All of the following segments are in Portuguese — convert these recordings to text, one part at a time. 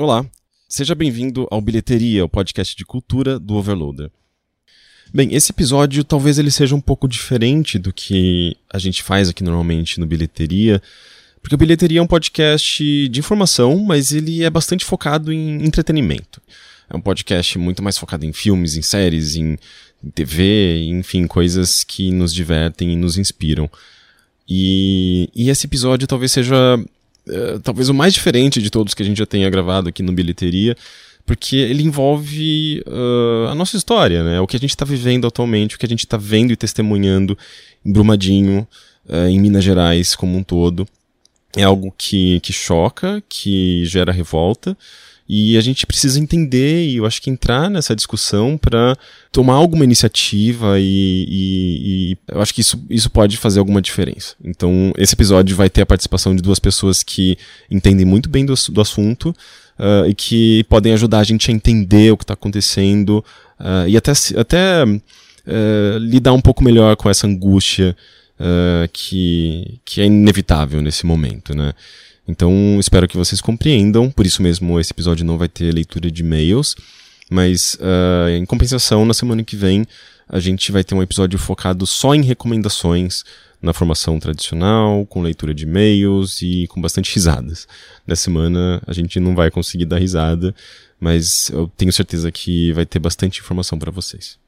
Olá, seja bem-vindo ao Bilheteria, o podcast de cultura do Overloader. Bem, esse episódio talvez ele seja um pouco diferente do que a gente faz aqui normalmente no Bilheteria, porque o Bilheteria é um podcast de informação, mas ele é bastante focado em entretenimento. É um podcast muito mais focado em filmes, em séries, em, TV, enfim, coisas que nos divertem e nos inspiram. E, e esse episódio talvez seja uh, talvez o mais diferente de todos que a gente já tenha gravado aqui no Bilheteria, porque ele envolve uh, a nossa história, né? O que a gente está vivendo atualmente, o que a gente está vendo e testemunhando em Brumadinho, uh, em Minas Gerais como um todo. É algo que, que choca, que gera revolta, e a gente precisa entender e eu acho que entrar nessa discussão para tomar alguma iniciativa e, e, e, eu acho que isso, isso pode fazer alguma diferença. Então, esse episódio vai ter a participação de duas pessoas que entendem muito bem do, do assunto uh, e que podem ajudar a gente a entender o que está acontecendo uh, e até, até uh, lidar um pouco melhor com essa angústia que, que é inevitável nesse momento, né? Então, espero que vocês compreendam. Por isso mesmo, esse episódio não vai ter leitura de e-mails. Mas, uh, em compensação, na semana que vem, a gente vai ter um episódio focado só em recomendações na formação tradicional, com leitura de e-mails e com bastante risadas. Nessa semana a gente não vai conseguir dar risada, mas eu tenho certeza que vai ter bastante informação para vocês.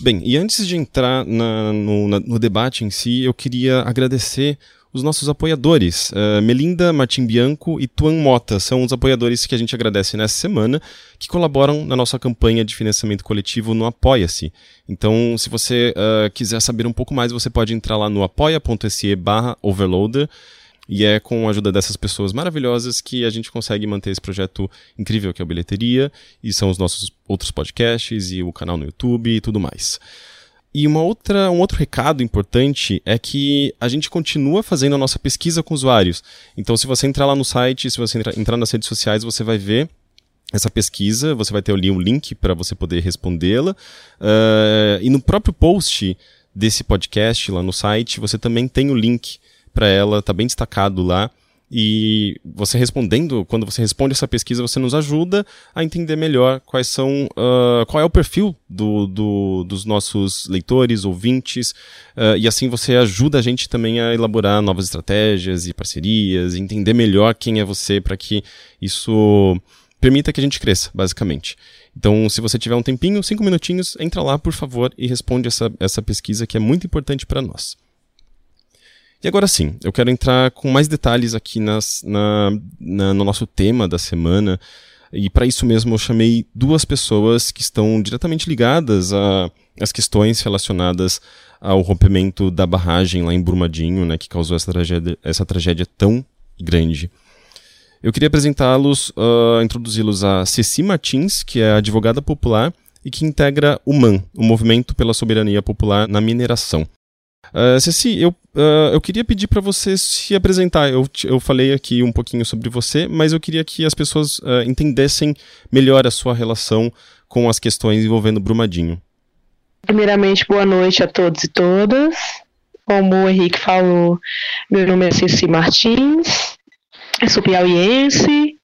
Bem, e antes de entrar na, no, na, no debate em si, eu queria agradecer os nossos apoiadores. Uh, Melinda, Martim Bianco e Tuan Mota são os apoiadores que a gente agradece nessa semana, que colaboram na nossa campanha de financiamento coletivo no Apoia-se. Então, se você uh, quiser saber um pouco mais, você pode entrar lá no apoia.se barra overloader. E é com a ajuda dessas pessoas maravilhosas que a gente consegue manter esse projeto incrível que é a Bilheteria, e são os nossos outros podcasts e o canal no YouTube e tudo mais. E uma outra, um outro recado importante é que a gente continua fazendo a nossa pesquisa com usuários. Então, se você entrar lá no site, se você entrar, entrar nas redes sociais, você vai ver essa pesquisa, você vai ter ali um link para você poder respondê-la. Uh, e no próprio post desse podcast lá no site, você também tem o link para ela, tá bem destacado lá. E você respondendo, quando você responde essa pesquisa, você nos ajuda a entender melhor quais são, uh, qual é o perfil do, do, dos nossos leitores, ouvintes, uh, e assim você ajuda a gente também a elaborar novas estratégias e parcerias, entender melhor quem é você para que isso permita que a gente cresça, basicamente. Então, se você tiver um tempinho, cinco minutinhos, entra lá, por favor, e responde essa, essa pesquisa que é muito importante para nós. E agora sim, eu quero entrar com mais detalhes aqui nas, na, na, no nosso tema da semana. E para isso mesmo eu chamei duas pessoas que estão diretamente ligadas às questões relacionadas ao rompimento da barragem lá em Brumadinho, né, que causou essa tragédia, essa tragédia tão grande. Eu queria apresentá-los, uh, introduzi-los a Ceci Martins, que é advogada popular e que integra o MAN, o Movimento pela Soberania Popular na Mineração. Uh, Ceci, eu, uh, eu queria pedir para você se apresentar. Eu, eu falei aqui um pouquinho sobre você, mas eu queria que as pessoas uh, entendessem melhor a sua relação com as questões envolvendo Brumadinho. Primeiramente, boa noite a todos e todas. Como o Henrique falou, meu nome é Ceci Martins, sou piauiense,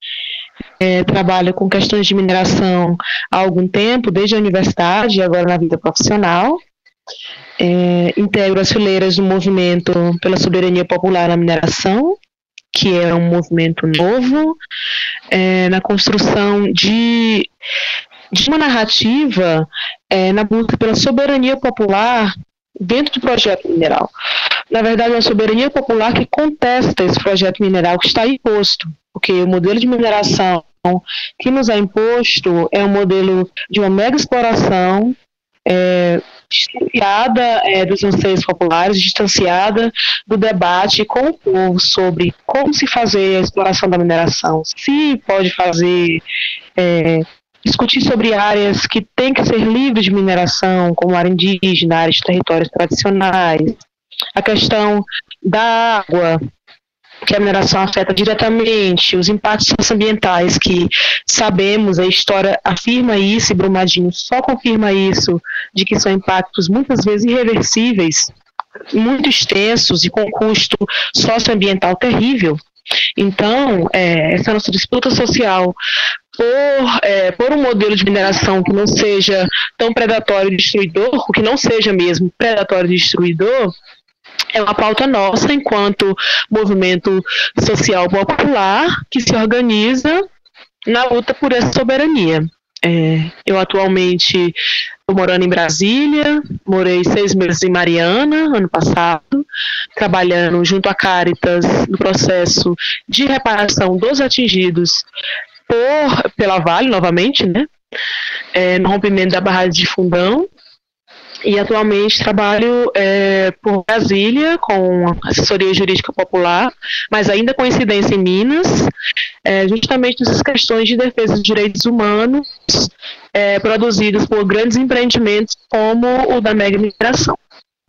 é, trabalho com questões de mineração há algum tempo, desde a universidade e agora na vida profissional é, integro as fileiras do movimento pela soberania popular na mineração, que é um movimento novo, é, na construção de, de uma narrativa é, na busca pela soberania popular dentro do projeto mineral. Na verdade, é a soberania popular que contesta esse projeto mineral que está imposto, porque o modelo de mineração que nos é imposto é um modelo de uma mega exploração é, distanciada é, dos anseios populares, distanciada do debate com o povo sobre como se fazer a exploração da mineração, se pode fazer. É, discutir sobre áreas que têm que ser livres de mineração, como área indígena, áreas de territórios tradicionais, a questão da água, que a mineração afeta diretamente, os impactos socioambientais que sabemos, a história afirma isso, e Brumadinho só confirma isso, de que são impactos muitas vezes irreversíveis, muito extensos e com custo socioambiental terrível. Então, é, essa nossa disputa social por, é, por um modelo de mineração que não seja tão predatório e destruidor, que não seja mesmo predatório e destruidor, é uma pauta nossa enquanto movimento social popular que se organiza na luta por essa soberania. É, eu atualmente estou morando em Brasília, morei seis meses em Mariana, ano passado, trabalhando junto à Caritas no processo de reparação dos atingidos por, pela Vale, novamente, né? É, no rompimento da barragem de Fundão. E atualmente trabalho é, por Brasília com assessoria jurídica popular, mas ainda com incidência em Minas, é, justamente nessas questões de defesa dos direitos humanos é, produzidos por grandes empreendimentos como o da mega migração.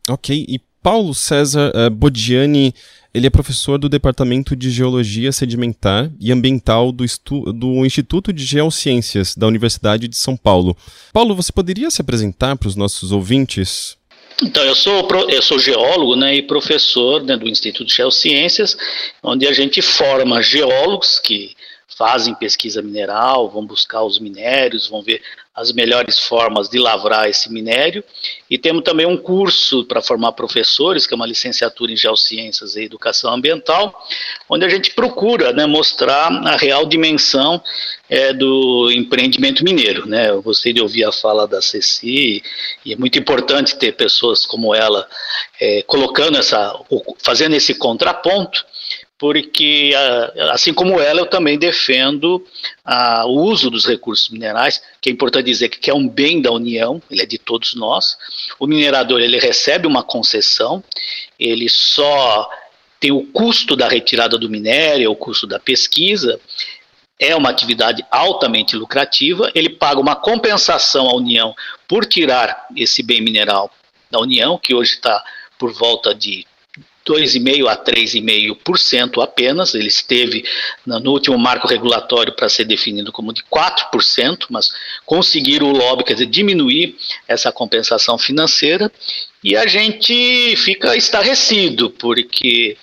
Ok, e Paulo César uh, Bodiani ele é professor do Departamento de Geologia Sedimentar e Ambiental do, do, Instituto de Geociências da Universidade de São Paulo. Paulo, você poderia se apresentar para os nossos ouvintes? Então, eu sou, eu sou geólogo né, e professor né, do Instituto de Geociências, onde a gente forma geólogos que fazem pesquisa mineral, vão buscar os minérios, vão ver as melhores formas de lavrar esse minério. E temos também um curso para formar professores, que é uma licenciatura em Geociências e Educação Ambiental, onde a gente procura né, mostrar a real dimensão é, do empreendimento mineiro. Né? Eu gostei de ouvir a fala da Ceci, e é muito importante ter pessoas como ela é, colocando essa, fazendo esse contraponto, porque, assim como ela, eu também defendo o uso dos recursos minerais, que é importante dizer que é um bem da União, ele é de todos nós. O minerador ele recebe uma concessão, ele só tem o custo da retirada do minério, o custo da pesquisa, é uma atividade altamente lucrativa, ele paga uma compensação à União por tirar esse bem mineral da União, que hoje está por volta de 2,5% a 3,5% apenas. Ele esteve no último marco regulatório para ser definido como de 4%, mas conseguiram o lobby, quer dizer, diminuir essa compensação financeira. E a gente fica estarrecido, porque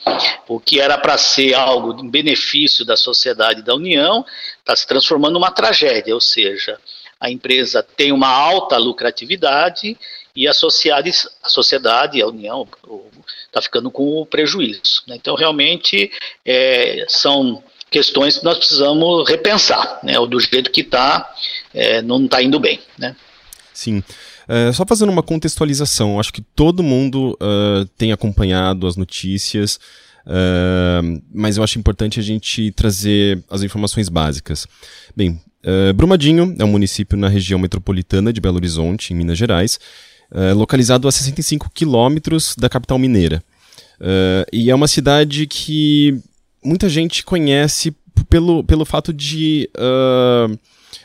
o que era para ser algo em benefício da sociedade e da União está se transformando numa tragédia, ou seja, a empresa tem uma alta lucratividade e a sociedade, a, União, está ficando com o prejuízo. Né? Então, realmente, é, são questões que nós precisamos repensar, né? do jeito que está, é, não está indo bem. Né? Sim. É, só fazendo uma contextualização, acho que todo mundo uh, tem acompanhado as notícias, uh, mas eu acho importante a gente trazer as informações básicas. Bem, Brumadinho é um município na região metropolitana de Belo Horizonte, em Minas Gerais, é, localizado a 65 quilômetros da capital mineira. Uh, e é uma cidade que muita gente conhece pelo, pelo fato de uh,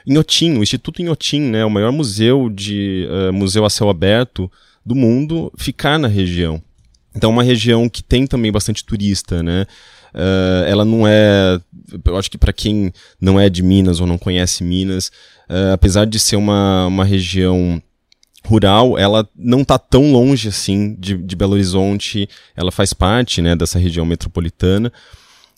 Inhotim, o Instituto Inhotim, né, o maior museu de uh, museu a céu aberto do mundo, ficar na região. Então, é uma região que tem também bastante turista, né? Uh, ela não é. Eu acho que para quem não é de Minas ou não conhece Minas, uh, apesar de ser uma, uma região rural, ela não está tão longe assim de, de, Belo Horizonte, ela faz parte né, dessa região metropolitana.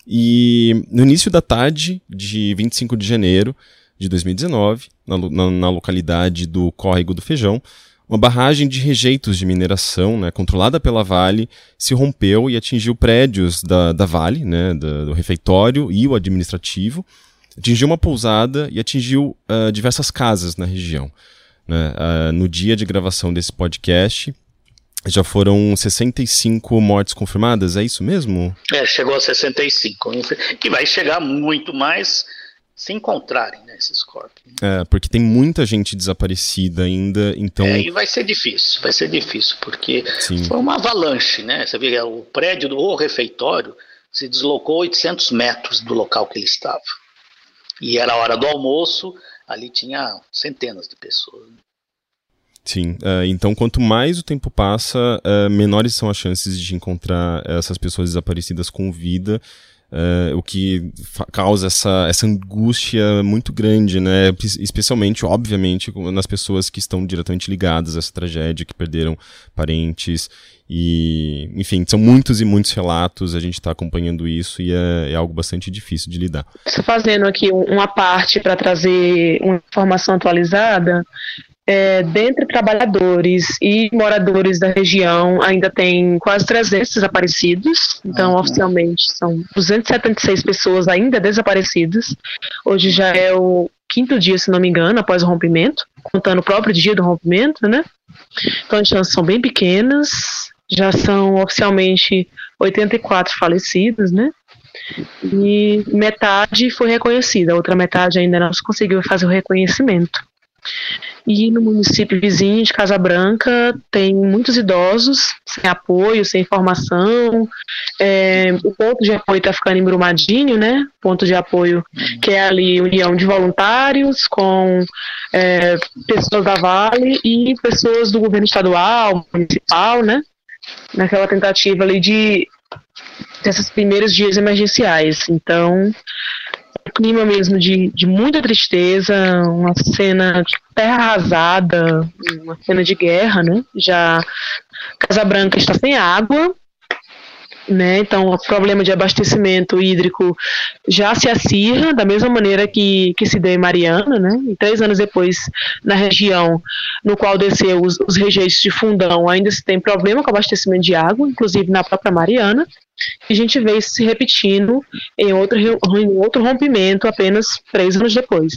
E no início da tarde de 25 de janeiro de 2019, na, na, na localidade do Córrego do Feijão, uma barragem de rejeitos de mineração, né, controlada pela Vale, se rompeu e atingiu prédios da, da Vale, né, do, do refeitório e o administrativo, atingiu uma pousada e atingiu uh, diversas casas na região. Né? Uh, no dia de gravação desse podcast, já foram 65 mortes confirmadas, é isso mesmo? É, chegou a 65, que vai chegar muito mais se encontrarem né, esses corpos. É, porque tem muita gente desaparecida ainda, então... É, e vai ser difícil, vai ser difícil, porque Sim. foi uma avalanche, né? Você vê, o prédio do refeitório se deslocou 800 metros do local que ele estava. E era a hora do almoço, ali tinha centenas de pessoas. Sim, uh, então quanto mais o tempo passa, uh, menores são as chances de encontrar essas pessoas desaparecidas com vida. uh, o que causa essa, essa angústia muito grande, né? Especialmente, obviamente, nas pessoas que estão diretamente ligadas a essa tragédia, que perderam parentes. E, enfim, são muitos e muitos relatos, a gente está acompanhando isso e é, é, algo bastante difícil de lidar. Estou fazendo aqui uma parte para trazer uma informação atualizada é, dentre trabalhadores e moradores da região, ainda tem quase 300 desaparecidos. Então, uhum. oficialmente, são 276 pessoas ainda desaparecidas. Hoje já é o quinto dia, se não me engano, após o rompimento, contando o próprio dia do rompimento, né? Então, as chances são bem pequenas. Já são oficialmente 84 falecidos, né? E metade foi reconhecida, a outra metade ainda não se conseguiu fazer o reconhecimento. E no município vizinho de Casa Branca tem muitos idosos sem apoio, sem informação. É, o ponto de apoio está ficando embrumadinho, né? Ponto de apoio que é ali união de voluntários com é, pessoas da Vale e pessoas do governo estadual, municipal, né? Naquela tentativa ali de desses primeiros dias emergenciais. Então, clima mesmo de, de muita tristeza, uma cena de terra arrasada, uma cena de guerra, né? Já Casa Branca está sem água, né? Então, o problema de abastecimento hídrico já se acirra da mesma maneira que, que se deu em Mariana, né? E três anos depois, na região no qual desceu os, os rejeitos de fundão, ainda se tem problema com abastecimento de água, inclusive na própria Mariana. E a gente vê isso se repetindo em outro, em outro rompimento apenas três anos depois.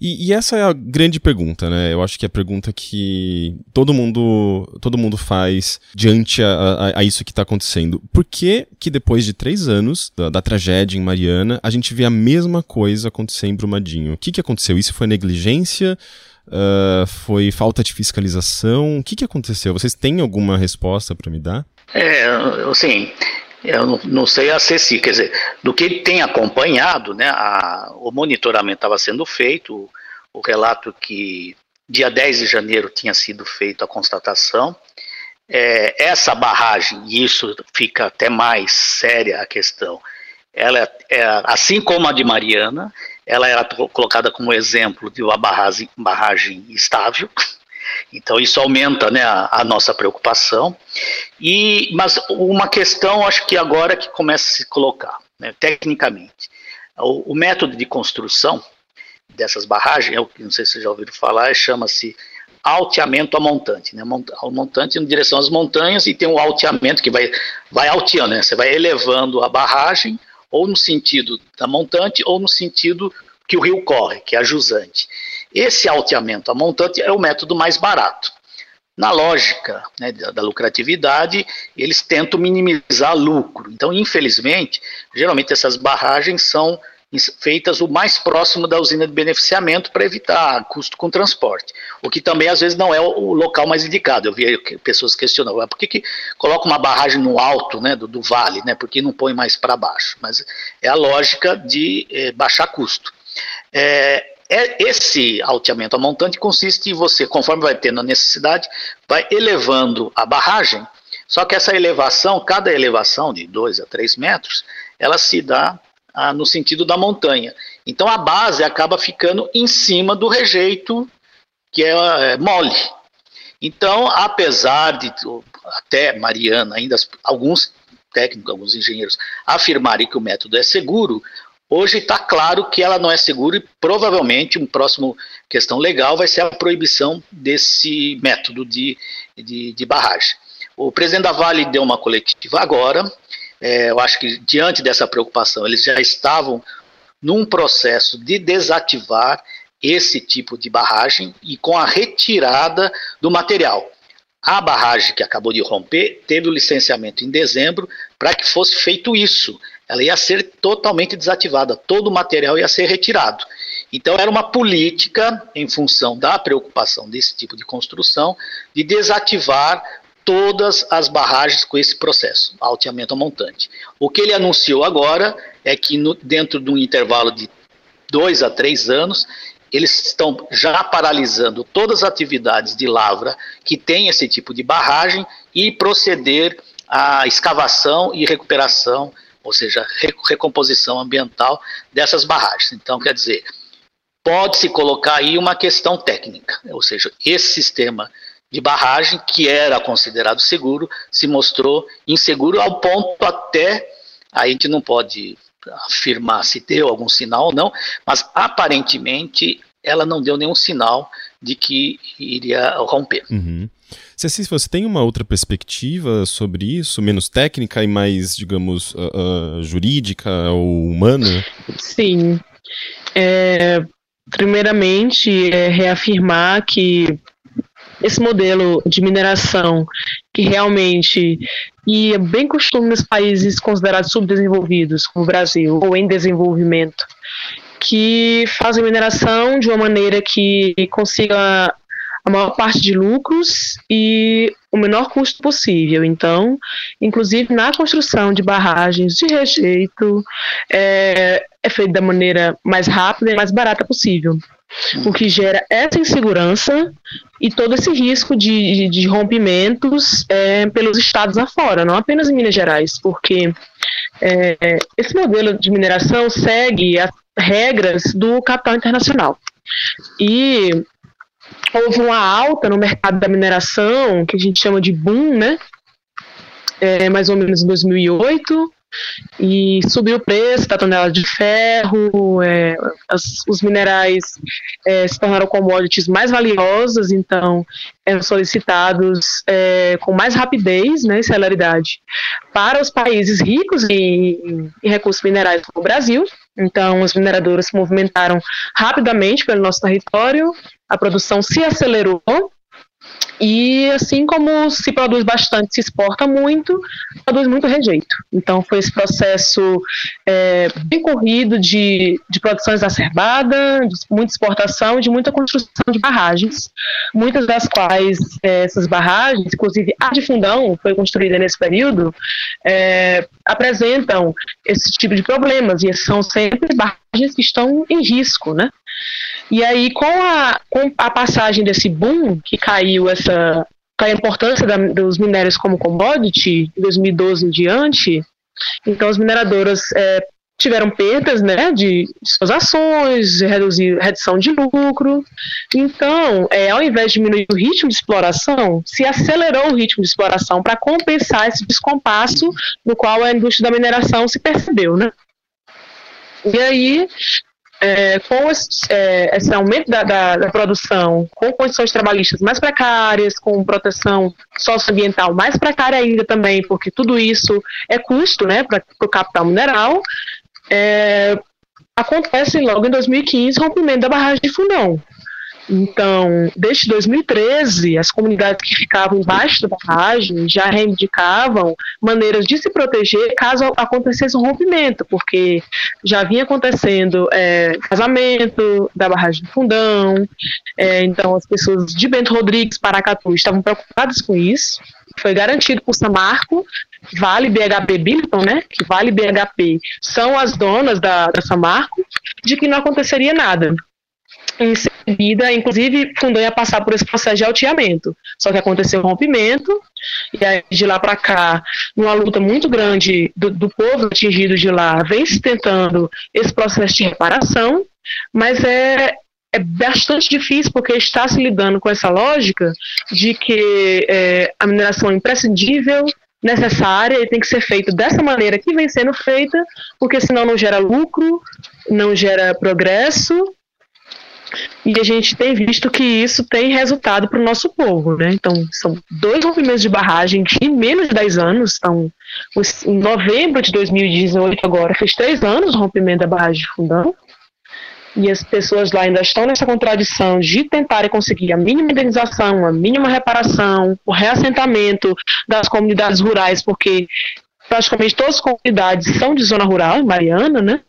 E, e, essa é a grande pergunta, né? Eu acho que é a pergunta que todo mundo, todo mundo faz diante a, a, a isso que está acontecendo. Por que que depois de três anos da, da, tragédia em Mariana, a gente vê a mesma coisa acontecer em Brumadinho? O que, que aconteceu? Isso foi negligência? Uh, foi falta de fiscalização? O que, que aconteceu? Vocês têm alguma resposta para me dar? É, assim, eu não, não sei a Ceci, quer dizer, do que tem acompanhado, né, a, o monitoramento estava sendo feito, o, o relato que dia 10 de janeiro tinha sido feita a constatação, é, essa barragem, e isso fica até mais séria a questão, ela é, assim como a de Mariana, ela era colocada como exemplo de uma barragem, barragem estável, então isso aumenta né, a, a, nossa preocupação. E, mas uma questão, acho que agora que começa a se colocar, né, tecnicamente, o, o, método de construção dessas barragens, eu não sei se vocês já ouviram falar, chama-se alteamento a montante, né? O montante em direção às montanhas e tem um alteamento que vai, vai alteando, né? Você vai elevando a barragem ou no sentido da montante ou no sentido que o rio corre, que é a jusante. Esse alteamento a montante é o método mais barato. Na lógica né, da, da, lucratividade, eles tentam minimizar lucro. Então, infelizmente, geralmente essas barragens são feitas o mais próximo da usina de beneficiamento para evitar custo com transporte, o que também às vezes não é o local mais indicado. Eu vi pessoas questionando, ah, por que, que coloca uma barragem no alto né, do, do vale, né, por que não põe mais para baixo? Mas é a lógica de é, baixar custo. É, é, esse alteamento a montante consiste em você, conforme vai tendo a necessidade, vai elevando a barragem, só que essa elevação, cada elevação de 2 a 3 metros, ela se dá ah, no sentido da montanha. Então a base acaba ficando em cima do rejeito que é, é mole. Então, apesar de até Mariana, ainda alguns técnicos, alguns engenheiros afirmarem que o método é seguro, Hoje está claro que ela não é segura e provavelmente uma próxima questão legal vai ser a proibição desse método de, de, de barragem. O presidente da Vale deu uma coletiva agora. É, eu acho que diante dessa preocupação eles já estavam num processo de desativar esse tipo de barragem e com a retirada do material. A barragem que acabou de romper teve o licenciamento em dezembro para que fosse feito isso ela ia ser totalmente desativada, todo o material ia ser retirado. Então, era uma política, em função da preocupação desse tipo de construção, de desativar todas as barragens com esse processo, alteamento montante. O que ele anunciou agora é que, no, dentro de um intervalo de dois a três anos, eles estão já paralisando todas as atividades de lavra que tem esse tipo de barragem e proceder à escavação e recuperação ou seja, recomposição ambiental dessas barragens. Então, quer dizer, pode-se colocar aí uma questão técnica, ou seja, esse sistema de barragem, que era considerado seguro, se mostrou inseguro ao ponto até, a gente não pode afirmar se deu algum sinal ou não, mas aparentemente ela não deu nenhum sinal de que iria romper. Uhum. Ceci, você tem uma outra perspectiva sobre isso, menos técnica e mais, digamos, uh, uh, jurídica ou humana? Sim. É, primeiramente, é reafirmar que esse modelo de mineração que realmente e é bem costume nos países considerados subdesenvolvidos, como o Brasil, ou em desenvolvimento, que fazem mineração de uma maneira que consiga a maior parte de lucros e o menor custo possível. Então, inclusive na construção de barragens de rejeito, é, é feito da maneira mais rápida e mais barata possível. O que gera essa insegurança e todo esse risco de, de, de rompimentos é, pelos estados afora, não apenas em Minas Gerais, porque é, esse modelo de mineração segue as regras do capital internacional. E houve uma alta no mercado da mineração, que a gente chama de boom, né? É, mais ou menos em 2008, e subiu o preço da tonelada de ferro, é, as, os minerais é, se tornaram commodities mais valiosas, então eram solicitados é, com mais rapidez né, e celeridade para os países ricos em, em recursos minerais como o Brasil. Então, as mineradoras se movimentaram rapidamente pelo nosso território, a produção se acelerou e assim como se produz bastante, se exporta muito, produz muito rejeito. Então foi esse processo é, bem corrido de, de produção exacerbada, de muita exportação de muita construção de barragens, muitas das quais é, essas barragens, inclusive a de Fundão, foi construída nesse período, é, apresentam esse tipo de problemas e são sempre barragens que estão em risco, né? E aí, com a, com a passagem desse boom, que caiu essa a importância da, dos minérios como commodity, em 2012 em diante, então as mineradoras é, tiveram perdas né, de, de suas ações, reduzir, redução de lucro. Então, é, ao invés de diminuir o ritmo de exploração, se acelerou o ritmo de exploração para compensar esse descompasso no qual a indústria da mineração se percebeu. Né? E aí, é, com esse, é, esse aumento da, da, da, produção, com condições trabalhistas mais precárias, com proteção socioambiental mais precária ainda também, porque tudo isso é custo né, para o capital mineral, é, acontece logo em 2015 o rompimento da barragem de Fundão. Então, desde 2013, as comunidades que ficavam embaixo da barragem já reivindicavam maneiras de se proteger caso acontecesse um rompimento, porque já vinha acontecendo é, vazamento da barragem do Fundão, é, então as pessoas de Bento Rodrigues, Paracatu, estavam preocupadas com isso. Foi garantido por Samarco, Vale BHP Billiton, né, que Vale BHP são as donas da, da Samarco, de que não aconteceria nada em seguida, inclusive, Fundão ia passar por esse processo de alteamento. Só que aconteceu um rompimento, e aí de lá para cá, numa luta muito grande do, do, povo atingido de lá, vem se tentando esse processo de reparação, mas é, é bastante difícil porque está se lidando com essa lógica de que é, a mineração é imprescindível, necessária e tem que ser feita dessa maneira que vem sendo feita, porque senão não gera lucro, não gera progresso e a gente tem visto que isso tem resultado para o nosso povo, né? Então, são dois movimentos de barragem em menos de 10 anos. Então, em novembro de 2018, agora, fez três anos o rompimento da barragem de Fundão. E as pessoas lá ainda estão nessa contradição de tentarem conseguir a mínima indenização, a mínima reparação, o reassentamento das comunidades rurais, porque praticamente todas as comunidades são de zona rural, em Mariana, né?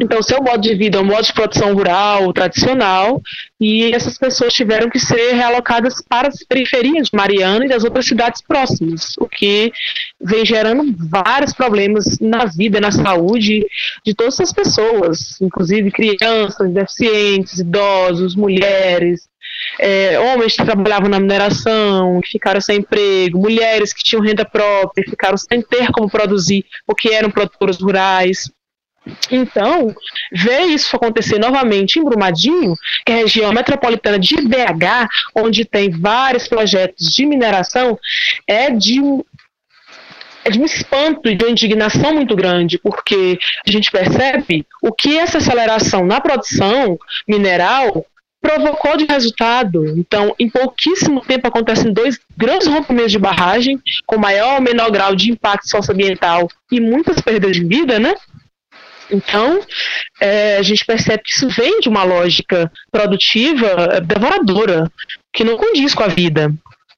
Então, seu modo de vida é um modo de produção rural, tradicional, e essas pessoas tiveram que ser realocadas para as periferias de Mariana e das outras cidades próximas, o que vem gerando vários problemas na vida, na saúde de todas as pessoas, inclusive crianças, deficientes, idosos, mulheres. é, homens que trabalhavam na mineração, que ficaram sem emprego, mulheres que tinham renda própria, ficaram sem ter como produzir, porque eram produtores rurais. Então, ver isso acontecer novamente em Brumadinho, que é a região metropolitana de BH, onde tem vários projetos de mineração, é de é de um espanto e de uma indignação muito grande, porque a gente percebe o que essa aceleração na produção mineral provocou de resultado. Então, em pouquíssimo tempo acontecem dois grandes rompimentos de barragem, com maior ou menor grau de impacto socioambiental e muitas perdas de vida, né? Então, é, a gente percebe que isso vem de uma lógica produtiva devoradora, que não condiz com a vida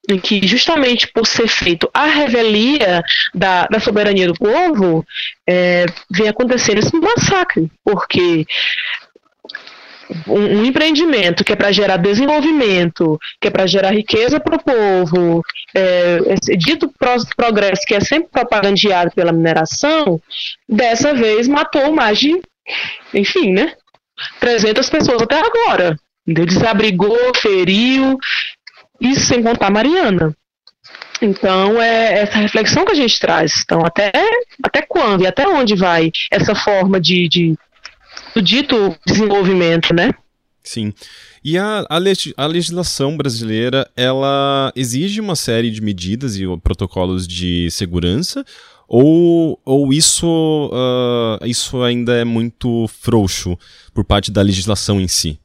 em que justamente por ser feito a revelia da, da soberania do povo, é, vem acontecendo esse massacre, porque um, um, empreendimento que é para gerar desenvolvimento, que é para gerar riqueza para o povo, é, esse dito progresso que é sempre propagandeado pela mineração, dessa vez matou mais de, enfim, né, 300 pessoas até agora. Desabrigou, feriu, isso sem contar a Mariana. Então, é essa reflexão que a gente traz. Então, até, até quando e até onde vai essa forma de, de dito desenvolvimento, né? Sim. E a, a, a, legislação brasileira, ela exige uma série de medidas e protocolos de segurança, ou, ou isso, uh, isso ainda é muito frouxo por parte da legislação em si?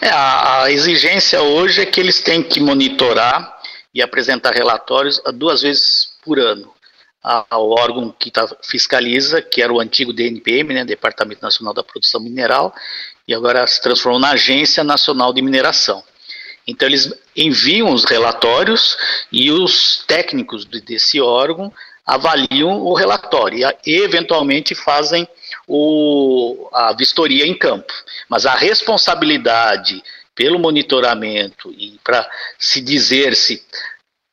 É, a, a exigência hoje é que eles têm que monitorar e apresentar relatórios duas vezes por ano ao órgão que tá, fiscaliza, que era o antigo DNPM, né, Departamento Nacional da Produção Mineral, e agora se transformou na Agência Nacional de Mineração. Então eles enviam os relatórios e os técnicos desse órgão avaliam o relatório e eventualmente fazem o, a vistoria em campo. Mas a responsabilidade pelo monitoramento e para se dizer se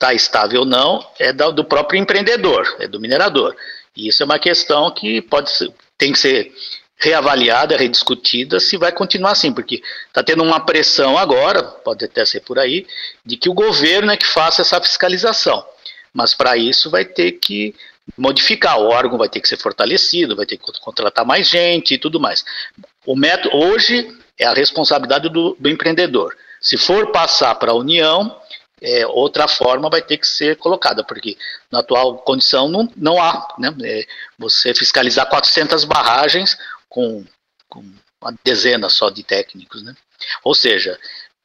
está estável ou não é do próprio empreendedor, é do minerador. E isso é uma questão que pode ser, tem que ser reavaliada, rediscutida, se vai continuar assim, porque está tendo uma pressão agora, pode até ser por aí, de que o governo é que faça essa fiscalização. Mas para isso vai ter que modificar, o órgão vai ter que ser fortalecido, vai ter que contratar mais gente e tudo mais. O método hoje é a responsabilidade do, do empreendedor. Se for passar para a União, é, outra forma vai ter que ser colocada, porque na atual condição não, não há né, é, você fiscalizar 400 barragens com, com, uma dezena só de técnicos. Né? Ou seja,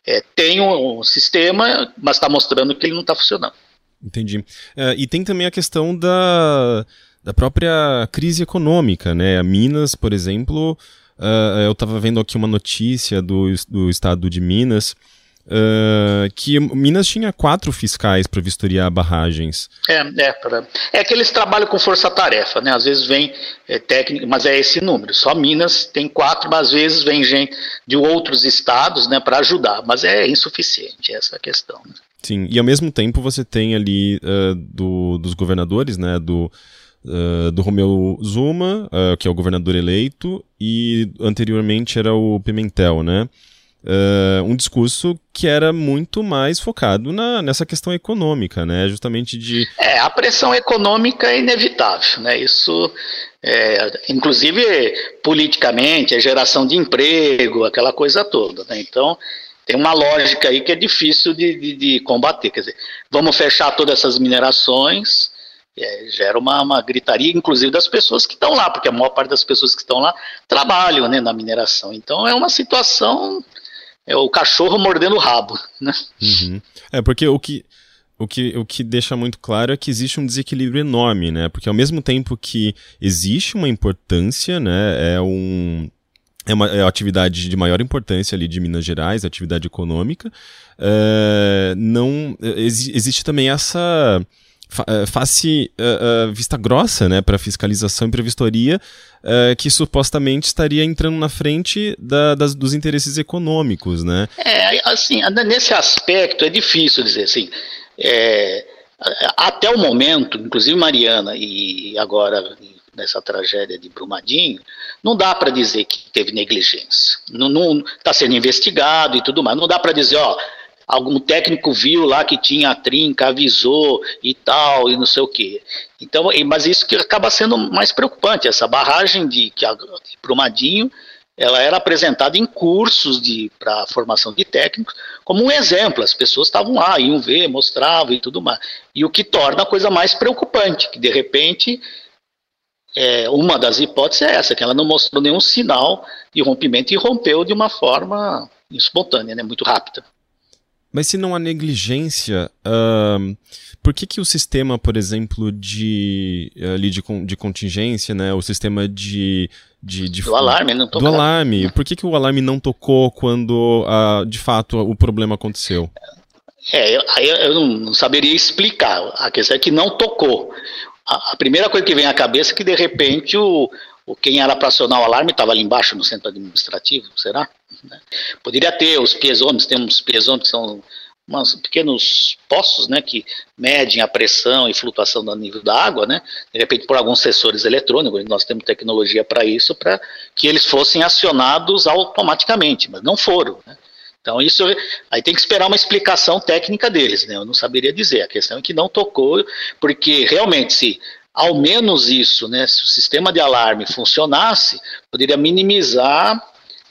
é, tem um, um sistema, mas está mostrando que ele não está funcionando. Entendi. É, e tem também a questão da, da própria crise econômica, né? A Minas, por exemplo, uh, eu estava vendo aqui uma notícia do, do estado de Minas, Uh, que Minas tinha quatro fiscais para vistoriar barragens. É, é, pra, é que eles trabalham com força-tarefa, né? Às vezes vem é, técnico, mas é esse número. Só Minas tem quatro, mas às vezes vem gente de outros estados, né, para ajudar. Mas é insuficiente essa questão. Né? Sim, e ao mesmo tempo você tem ali uh, do, dos governadores, né, do, uh, do Romeu Zuma, uh, que é o governador eleito, e anteriormente era o Pimentel, né, um discurso que era muito mais focado na, nessa questão econômica, né, justamente de... É, a pressão econômica é inevitável, né, isso... É, inclusive politicamente, a geração de emprego, aquela coisa toda. Né? Então, tem uma lógica aí que é difícil de, de, de combater. Quer dizer, vamos fechar todas essas minerações, é, gera uma, uma, gritaria, inclusive das pessoas que estão lá, porque a maior parte das pessoas que estão lá trabalham né, na mineração. Então é uma situação, é o cachorro mordendo o rabo. Né? Uhum. É, porque o que, o que, o que deixa muito claro é que existe um desequilíbrio enorme, né? Porque ao mesmo tempo que existe uma importância, né? É um, é uma, é uma atividade de maior importância ali de Minas Gerais, atividade econômica. É, não ex, existe também essa é, face uh, uh, vista grossa né, para fiscalização e para vistoria uh, que supostamente estaria entrando na frente da, das, dos interesses econômicos, né? É, assim, nesse aspecto é difícil dizer assim. É, até o momento, inclusive Mariana e agora dessa tragédia de Brumadinho, não dá para dizer que teve negligência. Não está sendo investigado e tudo mais. Não dá para dizer, ó, algum técnico viu lá que tinha a trinca, avisou e tal, e não sei o quê. Então, mas isso que acaba sendo mais preocupante, essa barragem de, de Brumadinho, ela era apresentada em cursos para formação de técnicos como um exemplo. As pessoas estavam lá, iam ver, mostravam e tudo mais. E o que torna a coisa mais preocupante, que de repente é, uma das hipóteses é essa, que ela não mostrou nenhum sinal de rompimento e rompeu de uma forma espontânea, né, muito rápida. Mas se não há negligência, uh, por que, que o sistema, por exemplo, de, ali de, de contingência, né, o sistema de, de, de do alarme não tocou? Do alarme, por que, que o alarme não tocou quando, uh, de fato, o problema aconteceu? É, eu, eu não saberia explicar. A questão é que não tocou. A, a primeira coisa que vem à cabeça é que, de repente, o, quem era para acionar o alarme estava ali embaixo no centro administrativo, será? Né? Poderia ter os piezômetros, temos piezômetros que são uns pequenos poços, né, que medem a pressão e flutuação do nível da água, né, de repente por alguns sensores eletrônicos, nós temos tecnologia para isso, para que eles fossem acionados automaticamente, mas não foram, né. Então isso aí tem que esperar uma explicação técnica deles, né? Eu não saberia dizer. A questão é que não tocou, porque realmente se ao menos isso, né, se o sistema de alarme funcionasse, poderia minimizar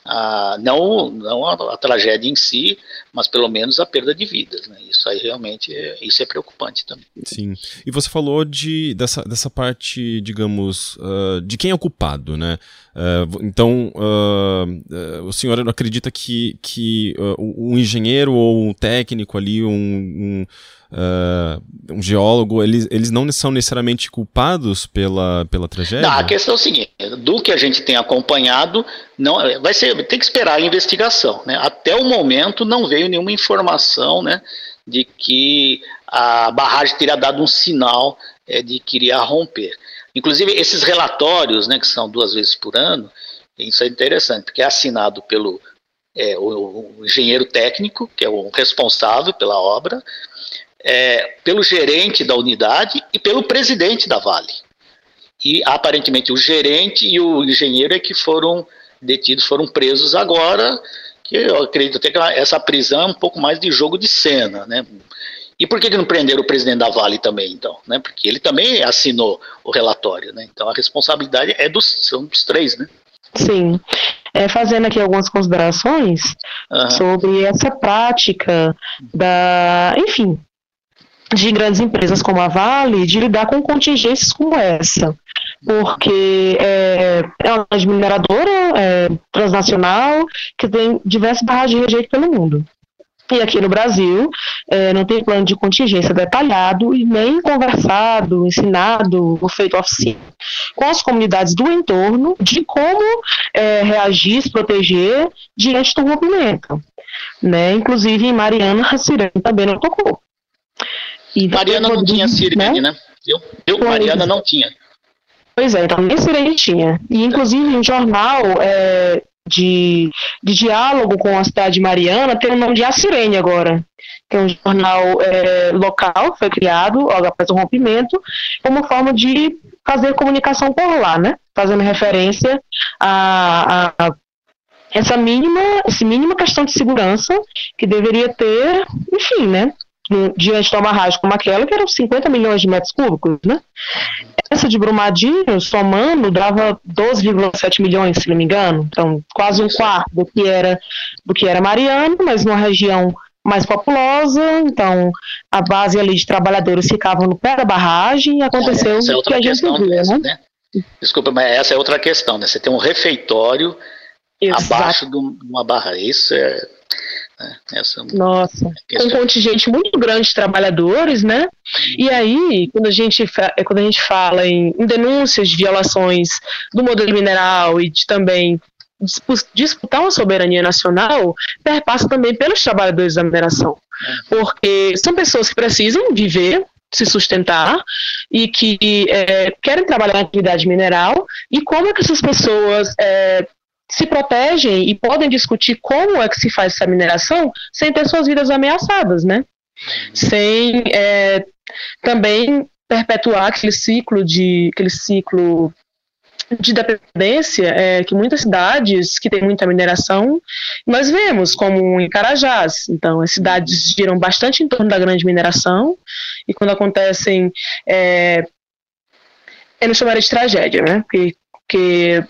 a, não, não a, a, tragédia em si, mas pelo menos a perda de vidas. Né? Isso aí realmente é, isso é preocupante também. Sim. E você falou de, dessa, dessa parte, digamos, uh, de quem é o culpado, né? Uh, então, uh, o senhor acredita que, que um engenheiro ou um técnico ali, um, um uh, um geólogo, eles, eles não são necessariamente culpados pela, pela tragédia? Não, a questão é o seguinte, do que a gente tem acompanhado, não, vai ser, tem que esperar a investigação. Né? Até o momento não veio nenhuma informação né, de que a barragem teria dado um sinal é, de que iria romper. Inclusive, esses relatórios, né, que são duas vezes por ano, isso é interessante, porque é assinado pelo é, o, o, engenheiro técnico, que é o responsável pela obra, é, pelo gerente da unidade e pelo presidente da Vale. E aparentemente o gerente e o engenheiro é que foram detidos, foram presos agora, que eu acredito até que essa prisão é um pouco mais de jogo de cena, né? E por que, que não prenderam o presidente da Vale também, então? Né? Porque ele também assinou o relatório, né? Então a responsabilidade é dos, são dos três, né? Sim. É, fazendo aqui algumas considerações uhum. sobre essa prática da, enfim, de grandes empresas como a Vale de lidar com contingências como essa, porque é, é uma mineradora é, transnacional que tem diversas barragens de pelo mundo. E aqui no Brasil é, não tem plano de contingência detalhado e nem conversado, ensinado ou feito oficina com as comunidades do entorno de como é, reagir, se proteger diante do rompimento. Né? Inclusive em Mariana, a Sirene também não tocou. Mariana não tinha sirene, né? né? Eu, eu Mariana não tinha. Pois é, então nem sirene tinha. E inclusive um jornal é, de, de diálogo com a cidade de Mariana tem o nome de A Sirene agora. Que é um jornal é, local, foi criado logo após o rompimento, como forma de fazer comunicação por lá, né? Fazendo referência a, a, a essa mínima, essa mínima questão de segurança que deveria ter, enfim, né? Diante de uma barragem como aquela, que eram 50 milhões de metros cúbicos, né? Essa de Brumadinho, somando, dava 12,7 milhões, se não me engano, então quase um quarto do que era do que era Mariano, mas numa região mais populosa, então a base ali de trabalhadores ficava no pé da barragem e aconteceu é, o que a gente viu, né? né? Desculpa, mas essa é outra questão, né? Você tem um refeitório Exato. abaixo de uma barra. Isso é né? Essa é Nossa, um contingente muito grande de trabalhadores, né? E aí, quando a gente, quando a gente fala em, em denúncias de violações do modelo mineral e de também disputar uma soberania nacional, perpassa também pelos trabalhadores da mineração. Porque são pessoas que precisam viver se sustentar e que é, querem trabalhar na atividade mineral e como é que essas pessoas é, se protegem e podem discutir como é que se faz essa mineração sem ter suas vidas ameaçadas, né? Sem é, também perpetuar aquele ciclo de aquele ciclo de dependência é que muitas cidades que têm muita mineração, nós vemos, como em Carajás. Então, as cidades giram bastante em torno da grande mineração, e quando acontecem. É, eu não chamaria de tragédia, né? Porque, porque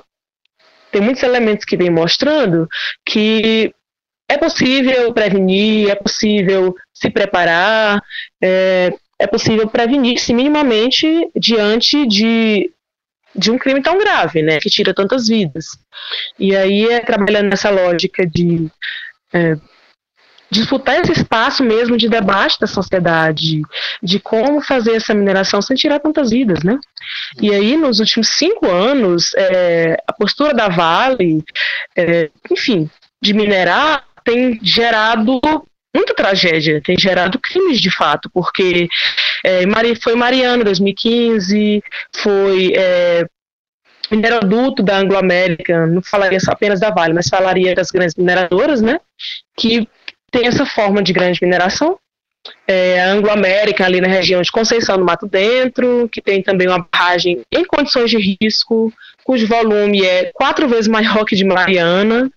tem muitos elementos que vêm mostrando que é possível prevenir, é possível se preparar, é, é possível prevenir-se minimamente diante de de um crime tão grave, né, que tira tantas vidas. E aí é trabalhando nessa lógica de é, disputar esse espaço mesmo de debate da sociedade, de como fazer essa mineração sem tirar tantas vidas, né? E aí, nos últimos cinco anos, é, a postura da Vale, é, enfim, de minerar tem gerado muita tragédia, tem gerado crimes de fato, porque é, foi Mariano 2015, foi é, mineroduto da Anglo-América, não falaria apenas da Vale, mas falaria das grandes mineradoras, né, que tem essa forma de grande mineração. É, a Anglo-América, ali na região de Conceição do Mato Dentro, que tem também uma barragem em condições de risco, cujo volume é quatro vezes maior que de Mariana.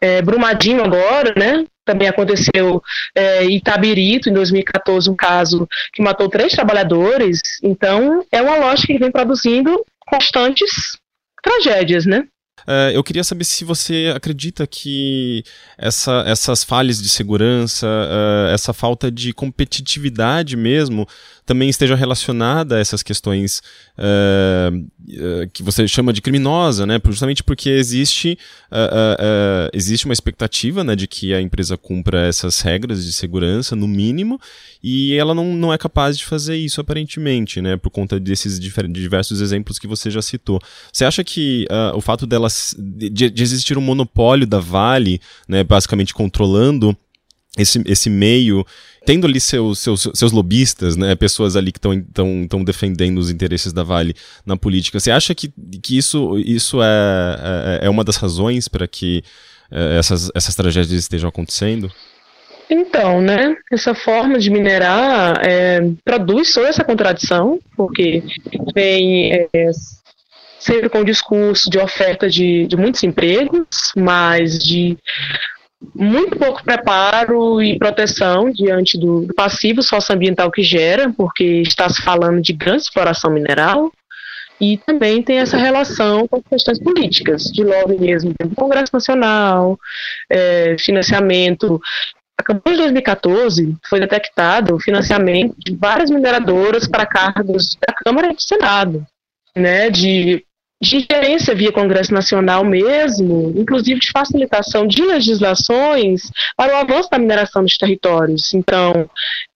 É, Brumadinho agora, né, também aconteceu é, Itabirito, em 2014, um caso que matou três trabalhadores. Então, é uma lógica que vem produzindo constantes tragédias, né? Uh, eu queria saber se você acredita que essa, essas falhas de segurança, uh, essa falta de competitividade mesmo, também esteja relacionada a essas questões uh, que você chama de criminosa, né? Justamente porque existe, existe uma expectativa né, de que a empresa cumpra essas regras de segurança, no mínimo, e ela não, não é capaz de fazer isso aparentemente, né? Por conta desses diversos exemplos que você já citou. Você acha que o fato dela de, de, existir um monopólio da Vale, né, basicamente controlando esse, esse meio, tendo ali seus, seus, seus lobistas, né, pessoas ali que estão defendendo os interesses da Vale na política. Você acha que, que isso, isso é, é, é uma das razões para que é, essas, essas tragédias estejam acontecendo? Então, né, essa forma de minerar é, produz toda essa contradição, porque vem é, sempre com o discurso de oferta de, de muitos empregos, mas de muito pouco preparo e proteção diante do, do passivo socioambiental que gera, porque está se falando de grande exploração mineral, e também tem essa relação com questões políticas, de lobby mesmo do Congresso Nacional, é, financiamento. Acabou de 2014, foi detectado o financiamento de várias mineradoras para cargos da Câmara e do Senado, né, de de ingerência via Congresso Nacional mesmo, inclusive de facilitação de legislações para o avanço da mineração nos territórios. Então,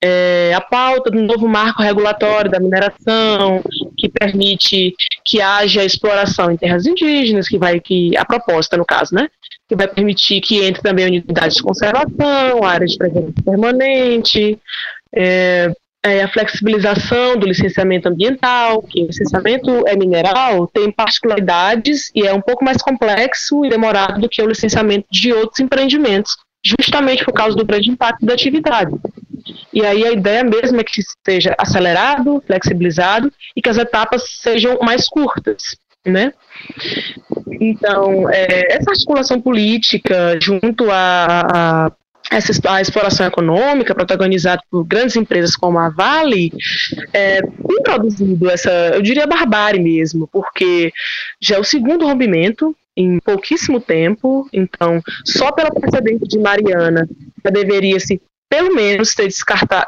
é, a pauta do novo marco regulatório da mineração, que permite que haja exploração em terras indígenas, que vai que a proposta no caso, né, que vai permitir que entre também unidades de conservação, áreas de presença permanente, é, é, a flexibilização do licenciamento ambiental, que o licenciamento é mineral, tem particularidades e é um pouco mais complexo e demorado do que o licenciamento de outros empreendimentos, justamente por causa do grande impacto da atividade. E aí a ideia mesmo é que seja acelerado, flexibilizado e que as etapas sejam mais curtas, né? Então, é, essa articulação política junto a, a essa a exploração econômica protagonizada por grandes empresas como a Vale é, tem produzido essa, eu diria, barbárie mesmo, porque já é o segundo rompimento em pouquíssimo tempo, então só pela precedente de Mariana já deveria se pelo menos ter,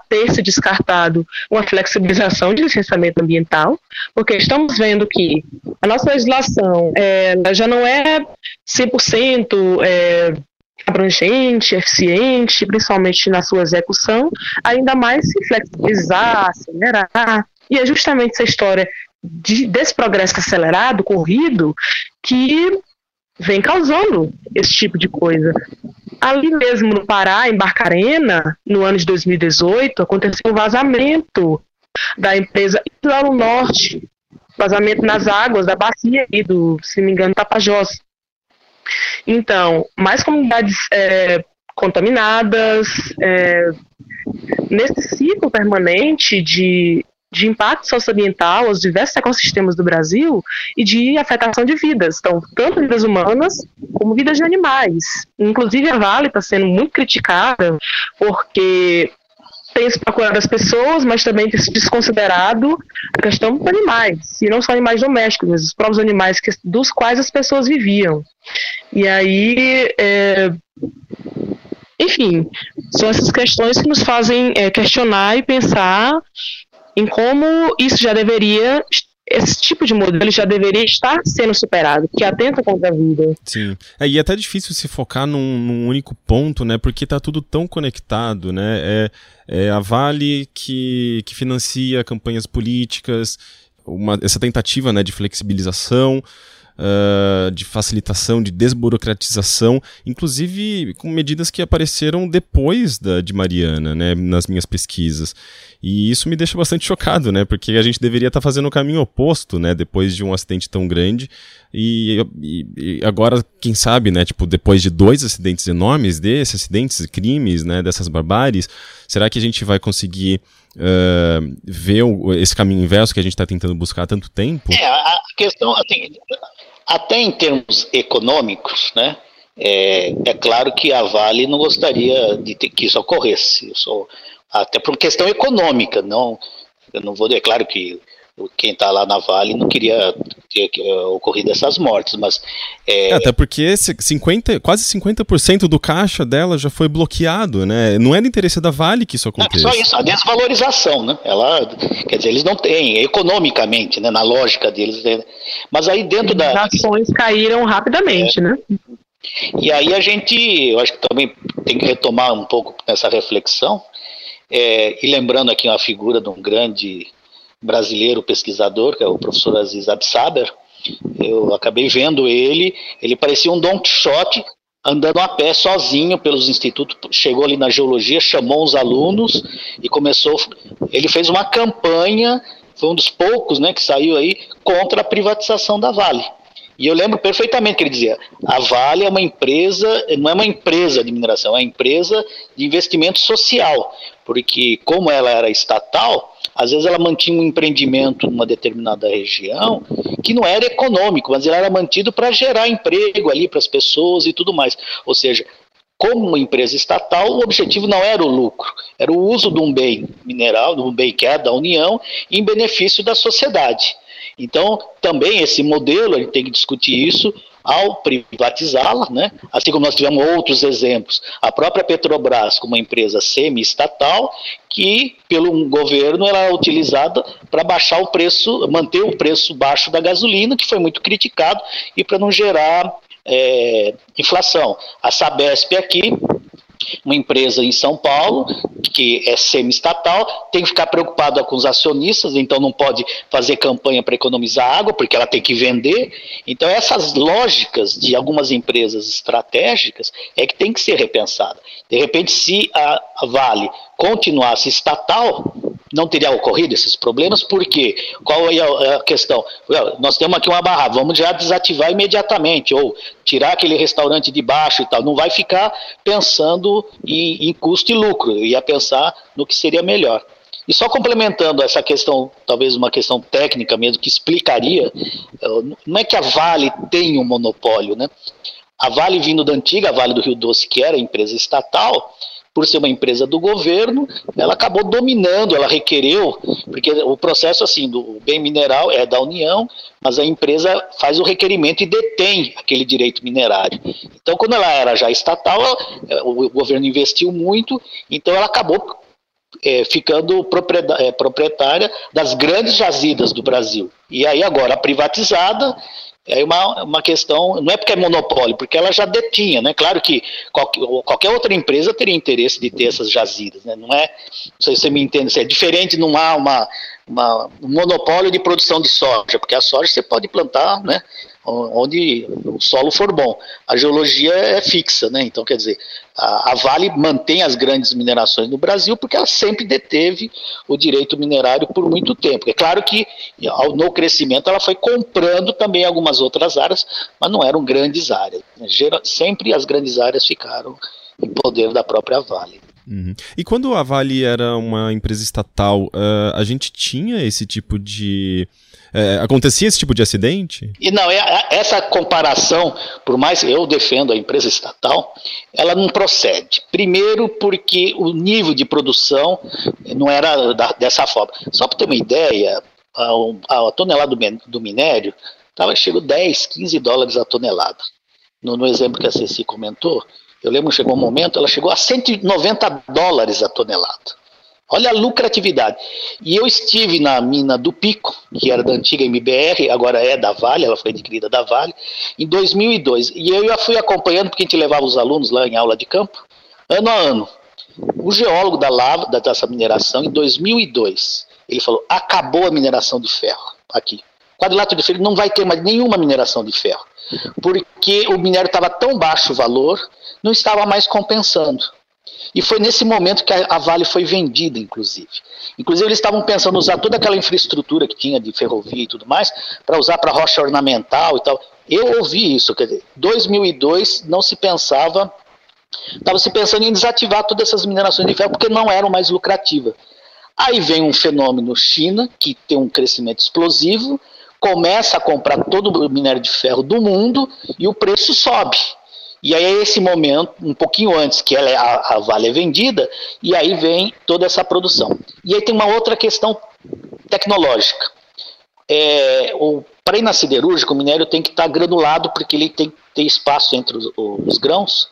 ter se descartado uma flexibilização de licenciamento ambiental, porque estamos vendo que a nossa legislação é, já não é 100% é, abrangente, eficiente, principalmente na sua execução, ainda mais se flexibilizar, acelerar. E é justamente essa história de, desse progresso acelerado, corrido, que vem causando esse tipo de coisa. Ali mesmo no Pará, em Barcarena, no ano de 2018, aconteceu um vazamento da empresa Islalo Norte, vazamento nas águas da bacia aí do, se não me engano, Tapajós. Então, mais comunidades é, contaminadas, é, nesse ciclo permanente de de impacto socioambiental aos diversos ecossistemas do Brasil e de afetação de vidas, então, tanto vidas humanas como vidas de animais. Inclusive, a Vale está sendo muito criticada porque tem se procurado as pessoas, mas também tem se desconsiderado a questão dos animais, e não só animais domésticos, mas os próprios animais que, dos quais as pessoas viviam. E aí, é, enfim, são essas questões que nos fazem é, questionar e pensar em como isso já deveria esse tipo de modelo já deveria estar sendo superado, que atenta contra a vida. Sim. É, e é até difícil se focar num, num, único ponto, né? Porque está tudo tão conectado, né? É, é, a Vale que, que financia campanhas políticas, uma, essa tentativa né, de flexibilização uh, de facilitação, de desburocratização, inclusive com medidas que apareceram depois da, de Mariana, né, nas minhas pesquisas. E isso me deixa bastante chocado, né, porque a gente deveria estar tá fazendo o caminho oposto, né, depois de um acidente tão grande. E, e, e, agora, quem sabe, né, tipo, depois de dois acidentes enormes desses acidentes, crimes, né, dessas barbáries, será que a gente vai conseguir uh, ver o, esse caminho inverso que a gente está tentando buscar há tanto tempo? É, a questão, assim, até em termos econômicos, né? É, é, claro que a Vale não gostaria de ter, que isso ocorresse. Até por questão econômica, não. Eu não vou. É claro que quem está lá na Vale não queria ter uh, ocorrido essas mortes, mas... É... É, até porque 50, quase 50% do caixa dela já foi bloqueado, né? Não é do interesse da Vale que isso aconteça. É só isso, a desvalorização, né? Ela, quer dizer, eles não têm, economicamente, né, na lógica deles, né? mas aí dentro da... As ações caíram rapidamente, é. né? E aí a gente, eu acho que também tem que retomar um pouco essa reflexão, é, e lembrando aqui uma figura de um grande brasileiro pesquisador, que é o professor Aziz Absaber, eu acabei vendo ele, ele parecia um Don Quixote andando a pé sozinho pelos institutos, chegou ali na geologia, chamou os alunos e começou, ele fez uma campanha, foi um dos poucos, né, que saiu aí contra a privatização da Vale. E eu lembro perfeitamente que ele dizia: a Vale é uma empresa, não é uma empresa de mineração, é uma empresa de investimento social, porque como ela era estatal, às vezes ela mantinha um empreendimento numa determinada região que não era econômico, mas ele era mantido para gerar emprego ali para as pessoas e tudo mais. Ou seja, como uma empresa estatal, o objetivo não era o lucro, era o uso de um bem mineral, de um bem que é da União, em benefício da sociedade. Então, também esse modelo, gente tem que discutir isso ao privatizá-la, né? assim como nós tivemos outros exemplos. A própria Petrobras, como uma empresa semi-estatal, que pelo governo era é utilizada para baixar o preço, manter o preço baixo da gasolina, que foi muito criticado, e para não gerar é, inflação. A Sabesp aqui uma empresa em São Paulo, que é semi-estatal, tem que ficar preocupada com os acionistas, então não pode fazer campanha para economizar água, porque ela tem que vender. Então, essas lógicas de algumas empresas estratégicas é que tem que ser repensada. De repente, se a Vale continuasse estatal, não teria ocorrido esses problemas, porque qual é a questão? Nós temos aqui uma barra, vamos já desativar imediatamente, ou tirar aquele restaurante de baixo e tal. Não vai ficar pensando em, em custo e lucro, ia pensar no que seria melhor. E só complementando essa questão, talvez uma questão técnica mesmo, que explicaria, não é que a Vale tem um monopólio, né? A Vale vindo da antiga a Vale do Rio Doce, que era empresa estatal, por ser uma empresa do governo, ela acabou dominando, ela requereu, porque o processo assim do bem mineral é da União, mas a empresa faz o requerimento e detém aquele direito minerário. Então, quando ela era já estatal, o governo investiu muito, então ela acabou é, ficando é, proprietária das grandes jazidas do Brasil. E aí agora privatizada, é uma, uma questão, não é porque é monopólio, porque ela já detinha, né? Claro que qualquer, qualquer outra empresa teria interesse de ter essas jazidas, né? Não é, não sei se você me entende, é diferente, não há uma, uma, um monopólio de produção de soja, porque a soja você pode plantar, né? Onde o solo for bom. A geologia é fixa, né? Então, quer dizer, a, a, Vale mantém as grandes minerações no Brasil porque ela sempre deteve o direito minerário por muito tempo. É claro que no crescimento ela foi comprando também algumas outras áreas, mas não eram grandes áreas. Sempre as grandes áreas ficaram em poder da própria Vale. Uhum. E quando a Vale era uma empresa estatal, uh, a gente tinha esse tipo de. Uh, acontecia esse tipo de acidente? E não, é, é, essa comparação, por mais eu defendo a empresa estatal, ela não procede. Primeiro, porque o nível de produção não era da, dessa forma. Só para ter uma ideia, a, a tonelada do, minério estava chegando 10, 15 dólares a tonelada. No, no exemplo que a Ceci comentou, eu lembro que chegou um momento, ela chegou a 190 dólares a tonelada. Olha a lucratividade. E eu estive na mina do Pico, que era da antiga MBR, agora é da Vale, ela foi adquirida da Vale, em 2002. E eu já fui acompanhando, porque a gente levava os alunos lá em aula de campo, ano a ano. O geólogo da lava, dessa mineração, em 2002, ele falou: acabou a mineração de ferro aqui. Quadrilátero de ferro não vai ter mais nenhuma mineração de ferro, porque o minério estava tão baixo o valor, não estava mais compensando. E foi nesse momento que a Vale foi vendida, inclusive. Inclusive, eles estavam pensando em usar toda aquela infraestrutura que tinha de ferrovia e tudo mais, para usar para rocha ornamental e tal. Eu ouvi isso, quer dizer, 2002 não se pensava, estava se pensando em desativar todas essas minerações de ferro, porque não eram mais lucrativas. Aí vem um fenômeno China, que tem um crescimento explosivo, começa a comprar todo o minério de ferro do mundo e o preço sobe. E aí é esse momento, um pouquinho antes que ela, é, a, a Vale é vendida, e aí vem toda essa produção. E aí tem uma outra questão tecnológica. É, para ir na siderúrgica, o minério tem que estar tá granulado, porque ele tem que ter espaço entre os, os grãos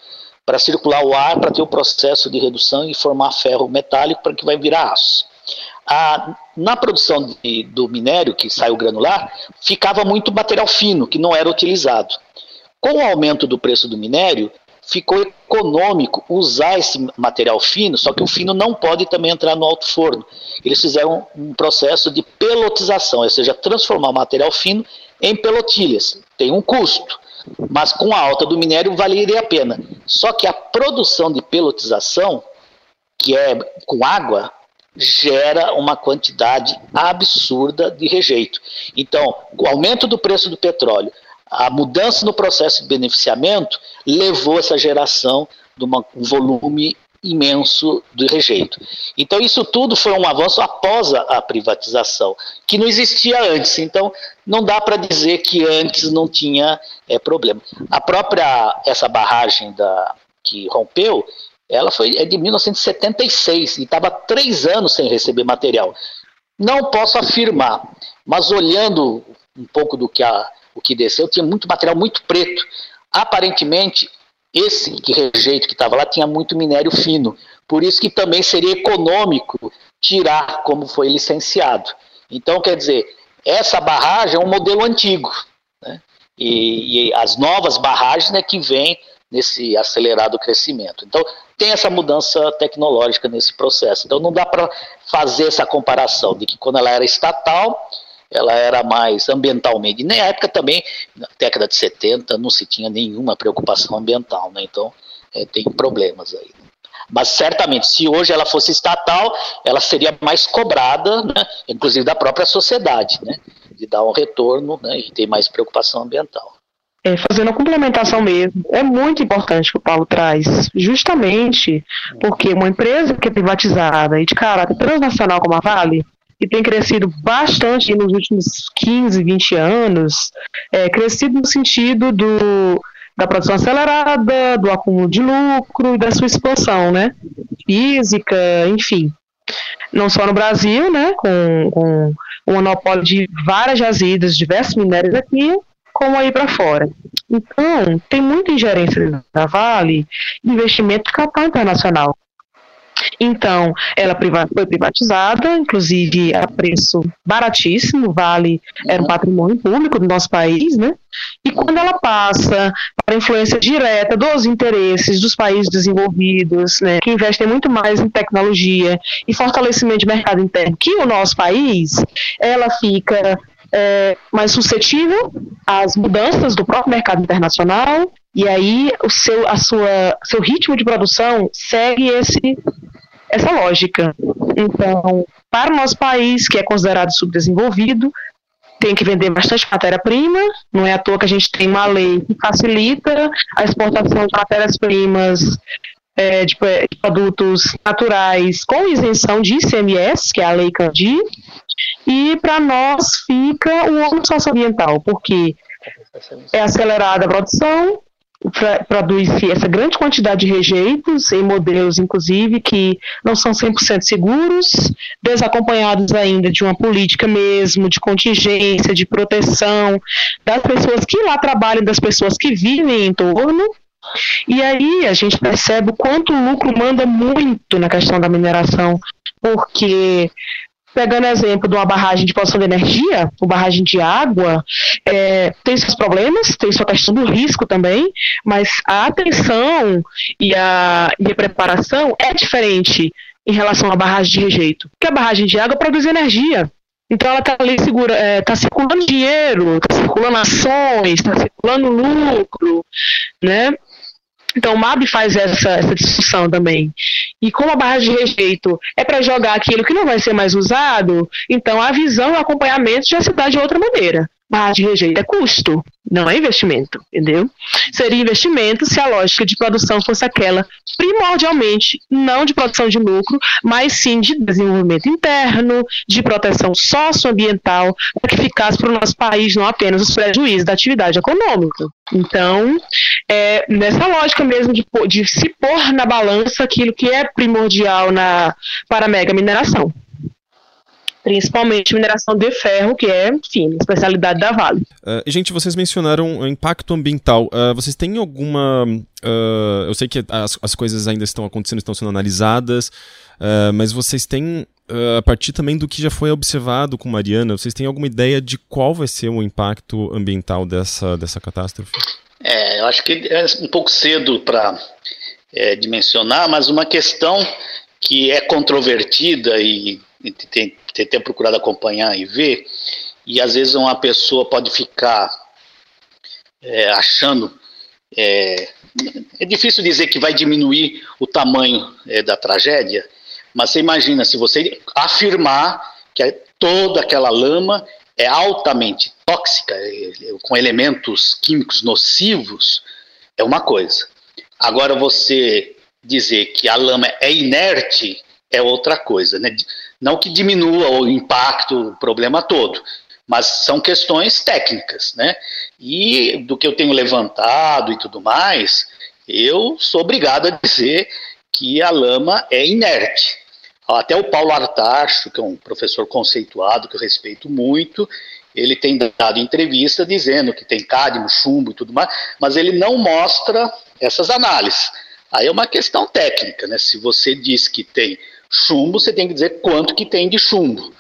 para circular o ar, para ter o processo de redução e formar ferro metálico para que vai virar aço. A, na produção de, do minério, que sai o granular, ficava muito material fino, que não era utilizado. Com o aumento do preço do minério, ficou econômico usar esse material fino, só que o fino não pode também entrar no alto forno. Eles fizeram um processo de pelotização, ou seja, transformar o material fino em pelotilhas. Tem um custo, mas com a alta do minério valeria a pena. Só que a produção de pelotização, que é com água, gera uma quantidade absurda de rejeito. Então, o aumento do preço do petróleo, a mudança no processo de beneficiamento levou essa geração de uma, um volume imenso de rejeito. Então, isso tudo foi um avanço após a, privatização, que não existia antes. Então, não dá para dizer que antes não tinha é, problema. A própria, essa barragem da, que rompeu, ela foi é de 1976 e estava três anos sem receber material. Não posso afirmar, mas olhando um pouco do que a, o que desceu, tinha muito material muito preto. Aparentemente, esse que rejeito que estava lá tinha muito minério fino, por isso que também seria econômico tirar como foi licenciado. Então, quer dizer, essa barragem é um modelo antigo, né? e, e, as novas barragens é que vêm nesse acelerado crescimento. Então, tem essa mudança tecnológica nesse processo. Então, não dá para fazer essa comparação de que quando ela era estatal, ela era mais ambientalmente. Na época também, na década de 70, não se tinha nenhuma preocupação ambiental, né? Então, é, tem problemas aí. Mas certamente, se hoje ela fosse estatal, ela seria mais cobrada, né? inclusive da própria sociedade, né? de dar um retorno né? e ter mais preocupação ambiental. É, fazendo a complementação mesmo, é muito importante que o Paulo traz, justamente porque uma empresa que é privatizada e de caráter transnacional como a Vale, e tem crescido bastante nos últimos 15, 20 anos, é, crescido no sentido do, da produção acelerada, do acúmulo de lucro e da sua expansão, né? Física, enfim. Não só no Brasil, né? Com, com o monopólio de várias jazidas, diversos minérios aqui, como aí para fora. Então, tem muita ingerência da Vale, investimento de capital internacional. Então, ela foi privatizada, inclusive a preço baratíssimo, Vale era um patrimônio público do nosso país, né? E quando ela passa para a influência direta dos interesses dos países desenvolvidos, né, que investem muito mais em tecnologia e fortalecimento de mercado interno que o nosso país, ela fica é, mais suscetível às mudanças do próprio mercado internacional e aí o seu, a sua, seu ritmo de produção segue esse, essa lógica. Então, para o nosso país, que é considerado subdesenvolvido, tem que vender bastante matéria-prima, não é à toa que a gente tem uma lei que facilita a exportação de matérias-primas é, de, de, produtos naturais com isenção de ICMS, que é a Lei Candir, e para nós fica o ônus socioambiental, porque é acelerada a produção, produz-se essa grande quantidade de rejeitos em modelos, inclusive, que não são 100% seguros, desacompanhados ainda de uma política mesmo, de contingência, de proteção das pessoas que lá trabalham, das pessoas que vivem em torno. E aí a gente percebe o quanto o lucro manda muito na questão da mineração, porque pegando exemplo de uma barragem de produção de energia, uma barragem de água, é, tem seus problemas, tem sua questão do risco também, mas a atenção e a, e a preparação é diferente em relação à barragem de rejeito. Porque a barragem de água produz energia. Então ela está ali segura, está é, tá circulando dinheiro, está circulando ações, está circulando lucro, né? Então, o MAB faz essa, essa discussão também. E como a barra de rejeito é para jogar aquilo que não vai ser mais usado, então a visão e o acompanhamento já se dá de outra maneira. Barra de rejeito é custo, não é investimento, entendeu? Seria investimento se a lógica de produção fosse aquela, primordialmente, não de produção de lucro, mas sim de desenvolvimento interno, de proteção socioambiental, para que ficasse para o nosso país não apenas os prejuízos da atividade econômica. Então, é nessa lógica mesmo de, de se pôr na balança aquilo que é primordial na, para a mega mineração principalmente mineração de ferro, que é, enfim, especialidade da Vale. Uh, gente, vocês mencionaram o impacto ambiental. Uh, vocês têm alguma. Uh, eu sei que as, as coisas ainda estão acontecendo, estão sendo analisadas, mas vocês têm. a partir também do que já foi observado com Mariana, vocês têm alguma ideia de qual vai ser o impacto ambiental dessa, dessa catástrofe? É, eu acho que é um pouco cedo para é, dimensionar, mas uma questão que é controvertida e, e tem, tem, tem procurado acompanhar e ver, e às vezes uma pessoa pode ficar é, achando. É, é, difícil dizer que vai diminuir o tamanho é, da tragédia, mas você imagina se você afirmar que é toda aquela lama é altamente tóxica, é, com elementos químicos nocivos, é uma coisa. Agora você dizer que a lama é inerte é outra coisa, né? Não que diminua o impacto, o problema todo, mas são questões técnicas, né? E do que eu tenho levantado e tudo mais, eu sou obrigado a dizer que a lama é inerte. Até o Paulo Artacho, que é um professor conceituado que eu respeito muito, ele tem dado entrevista dizendo que tem cádmio, chumbo e tudo mais, mas ele não mostra essas análises. Aí é uma questão técnica, né? Se você diz que tem chumbo, você tem que dizer quanto que tem de chumbo.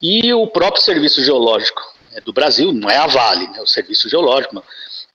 E o próprio Serviço Geológico né, do Brasil, não é a Vale, né? O Serviço Geológico,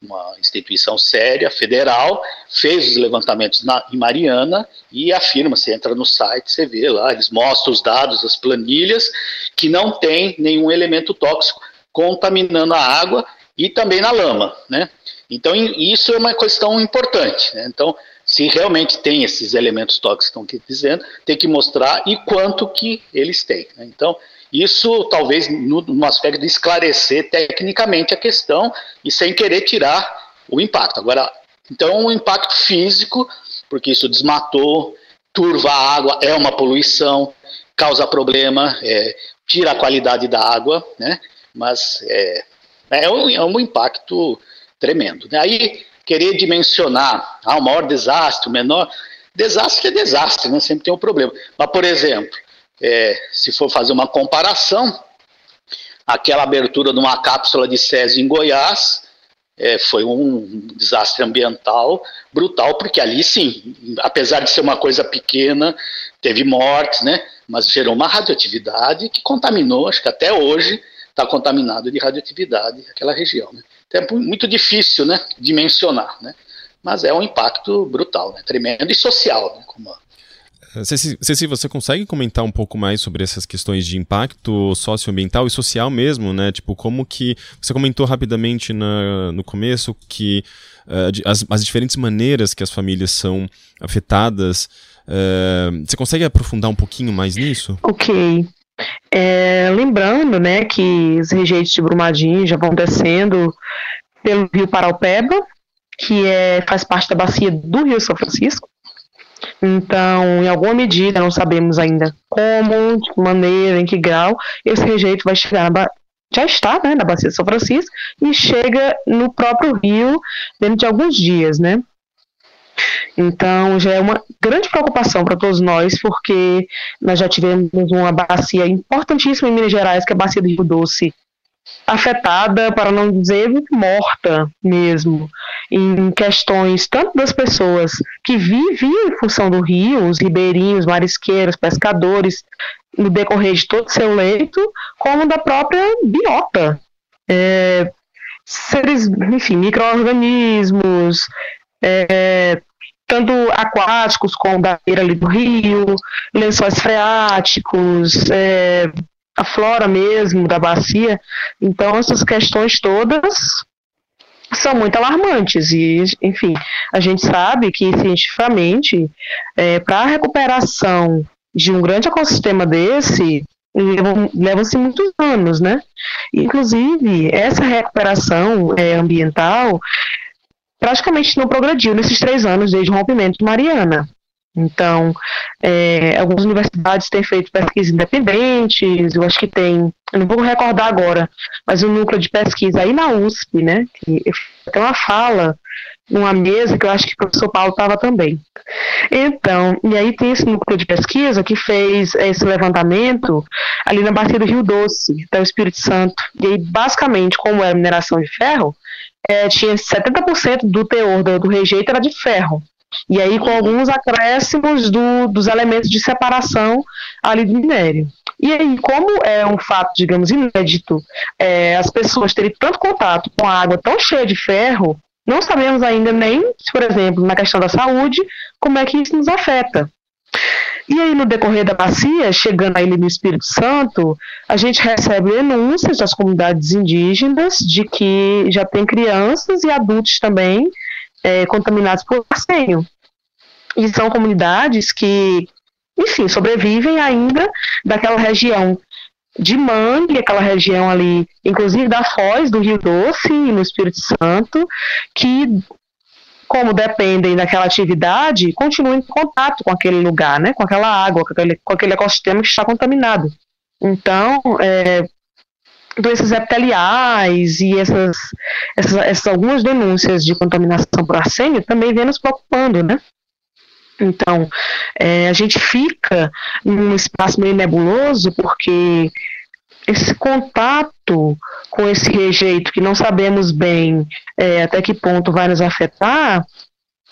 uma, instituição séria, federal, fez os levantamentos na, em Mariana e afirma, você entra no site, você vê lá, eles mostram os dados, as planilhas, que não tem nenhum elemento tóxico contaminando a água e também na lama, né? Então, isso é uma questão importante, né? Então, se realmente tem esses elementos tóxicos que estão dizendo, tem que mostrar e quanto que eles têm. Né? Então, isso talvez no, no, aspecto de esclarecer tecnicamente a questão e sem querer tirar o impacto. Agora, então, o impacto físico, porque isso desmatou, turva a água, é uma poluição, causa problema, é, tira a qualidade da água, né? mas é, é, um, é um impacto tremendo. Né? Aí, querer dimensionar, ah, o maior desastre, o menor. Desastre é desastre, né? sempre tem um problema. Mas, por exemplo, é, se for fazer uma comparação, aquela abertura de uma cápsula de Césio em Goiás é, foi um desastre ambiental brutal, porque ali sim, apesar de ser uma coisa pequena, teve mortes, né? Mas gerou uma radioatividade que contaminou, acho que até hoje está contaminado de radioatividade aquela região. Né? Então é muito difícil né, dimensionar, né? mas é um impacto brutal, né, tremendo e social. Né, como Ceci, Ceci, você consegue comentar um pouco mais sobre essas questões de impacto socioambiental e social mesmo, né? Tipo, como que. Você comentou rapidamente na, no começo que uh, as, as diferentes maneiras que as famílias são afetadas. Uh, você consegue aprofundar um pouquinho mais nisso? Ok. É, lembrando né, que os rejeitos de Brumadinho já vão descendo pelo rio Paraupeba, que é, faz parte da bacia do Rio São Francisco. Então, em alguma medida, não sabemos ainda como, de que maneira, em que grau, esse rejeito vai chegar na, já está né, na Bacia de São Francisco e chega no próprio rio dentro de alguns dias, né? Então, já é uma grande preocupação para todos nós, porque nós já tivemos uma bacia importantíssima em Minas Gerais, que é a Bacia do Rio Doce, afetada, para não dizer morta mesmo, em questões tanto das pessoas que viviam em função do rio, os ribeirinhos, marisqueiros, pescadores, no decorrer de todo o seu leito, como da própria biota. É, seres, enfim, micro-organismos, é, tanto aquáticos como da beira ali do rio, lençóis freáticos, é, a flora mesmo da bacia. Então, essas questões todas são muito alarmantes e, enfim, a gente sabe que cientificamente, é, para a recuperação de um grande ecossistema desse, levam-se muitos anos, né? Inclusive, essa recuperação é, ambiental praticamente não progrediu nesses três anos desde o rompimento de Mariana. Então, é, algumas universidades têm feito pesquisas independentes, eu acho que tem, eu não vou recordar agora, mas o um núcleo de pesquisa aí na USP, né, que tem uma fala numa mesa que eu acho que o professor Paulo estava também. Então, e aí tem esse núcleo de pesquisa que fez esse levantamento ali na bacia do Rio Doce, até o Espírito Santo. E aí, basicamente, como é mineração de ferro, é, tinha 70% do teor do, do rejeito era de ferro. E aí com alguns acréscimos do, dos elementos de separação ali do minério. E aí, como é um fato, digamos, inédito, é, as pessoas terem tanto contato com a água tão cheia de ferro, não sabemos ainda nem, por exemplo, na questão da saúde, como é que isso nos afeta. E aí, no decorrer da bacia, chegando aí no Espírito Santo, a gente recebe denúncias das comunidades indígenas de que já tem crianças e adultos também é, contaminados por arsênio. E são comunidades que, enfim, sobrevivem ainda daquela região de mangue, aquela região ali, inclusive da Foz, do Rio Doce, no Espírito Santo, que, como dependem daquela atividade, continuam em contato com aquele lugar, né, com aquela água, com aquele, com aquele ecossistema que está contaminado. Então, é, doenças epiteliais e essas, essas, essas, algumas denúncias de contaminação por arsênio também vem nos preocupando, né? Então, é, a gente fica num espaço meio nebuloso porque esse contato com esse rejeito que não sabemos bem é, até que ponto vai nos afetar,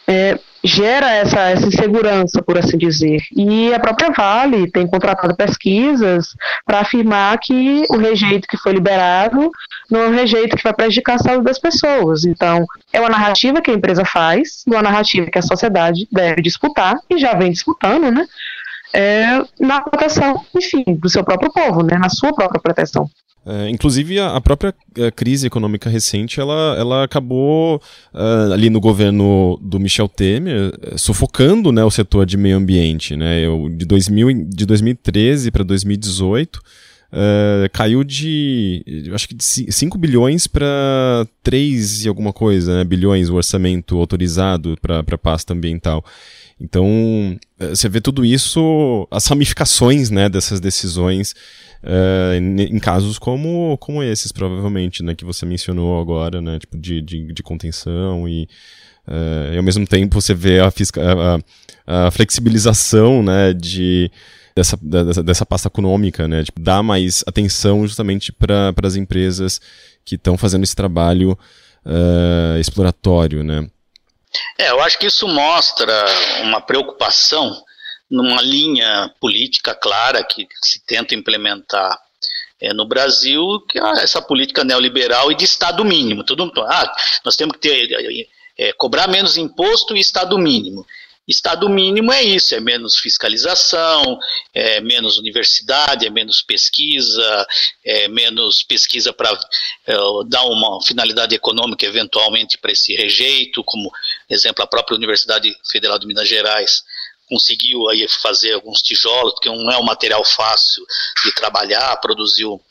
é, gera essa, essa insegurança, por assim dizer. E a própria Vale tem contratado pesquisas para afirmar que o rejeito que foi liberado não é um rejeito que vai prejudicar a saúde das pessoas. Então, é uma narrativa que a empresa faz, uma narrativa que a sociedade deve disputar, e já vem disputando, né? É, na proteção, enfim, do seu próprio povo, né, na sua própria proteção. É, inclusive, a, própria a crise econômica recente, ela, ela acabou uh, ali no governo do Michel Temer, uh, sufocando né, o setor de meio ambiente. Né? Eu, de, 2000, de 2013 para 2018, uh, caiu de, acho que de 5 bilhões para 3 e alguma coisa, né, bilhões o orçamento autorizado para a pasta ambiental. Então, eh, você vê tudo isso, as ramificações né, dessas decisões uh, em, casos como, como esses, provavelmente, né, que você mencionou agora, né, tipo de, de, de contenção e, uh, e, ao mesmo tempo você vê a, a, a flexibilização né, de, dessa, dessa, dessa pasta econômica, né, tipo, dar mais atenção justamente para as empresas que estão fazendo esse trabalho uh, exploratório, né. É, eu acho que isso mostra uma preocupação numa linha política clara que se tenta implementar é, no Brasil, que é essa política neoliberal e de Estado mínimo. Tudo, ah, nós temos que ter, é, cobrar menos imposto e Estado mínimo. Estado mínimo é isso, é menos fiscalização, é menos universidade, é menos pesquisa, é menos pesquisa para é, dar uma finalidade econômica eventualmente para esse rejeito, como exemplo a própria Universidade Federal de Minas Gerais conseguiu aí fazer alguns tijolos, porque não é um material fácil de trabalhar, produziu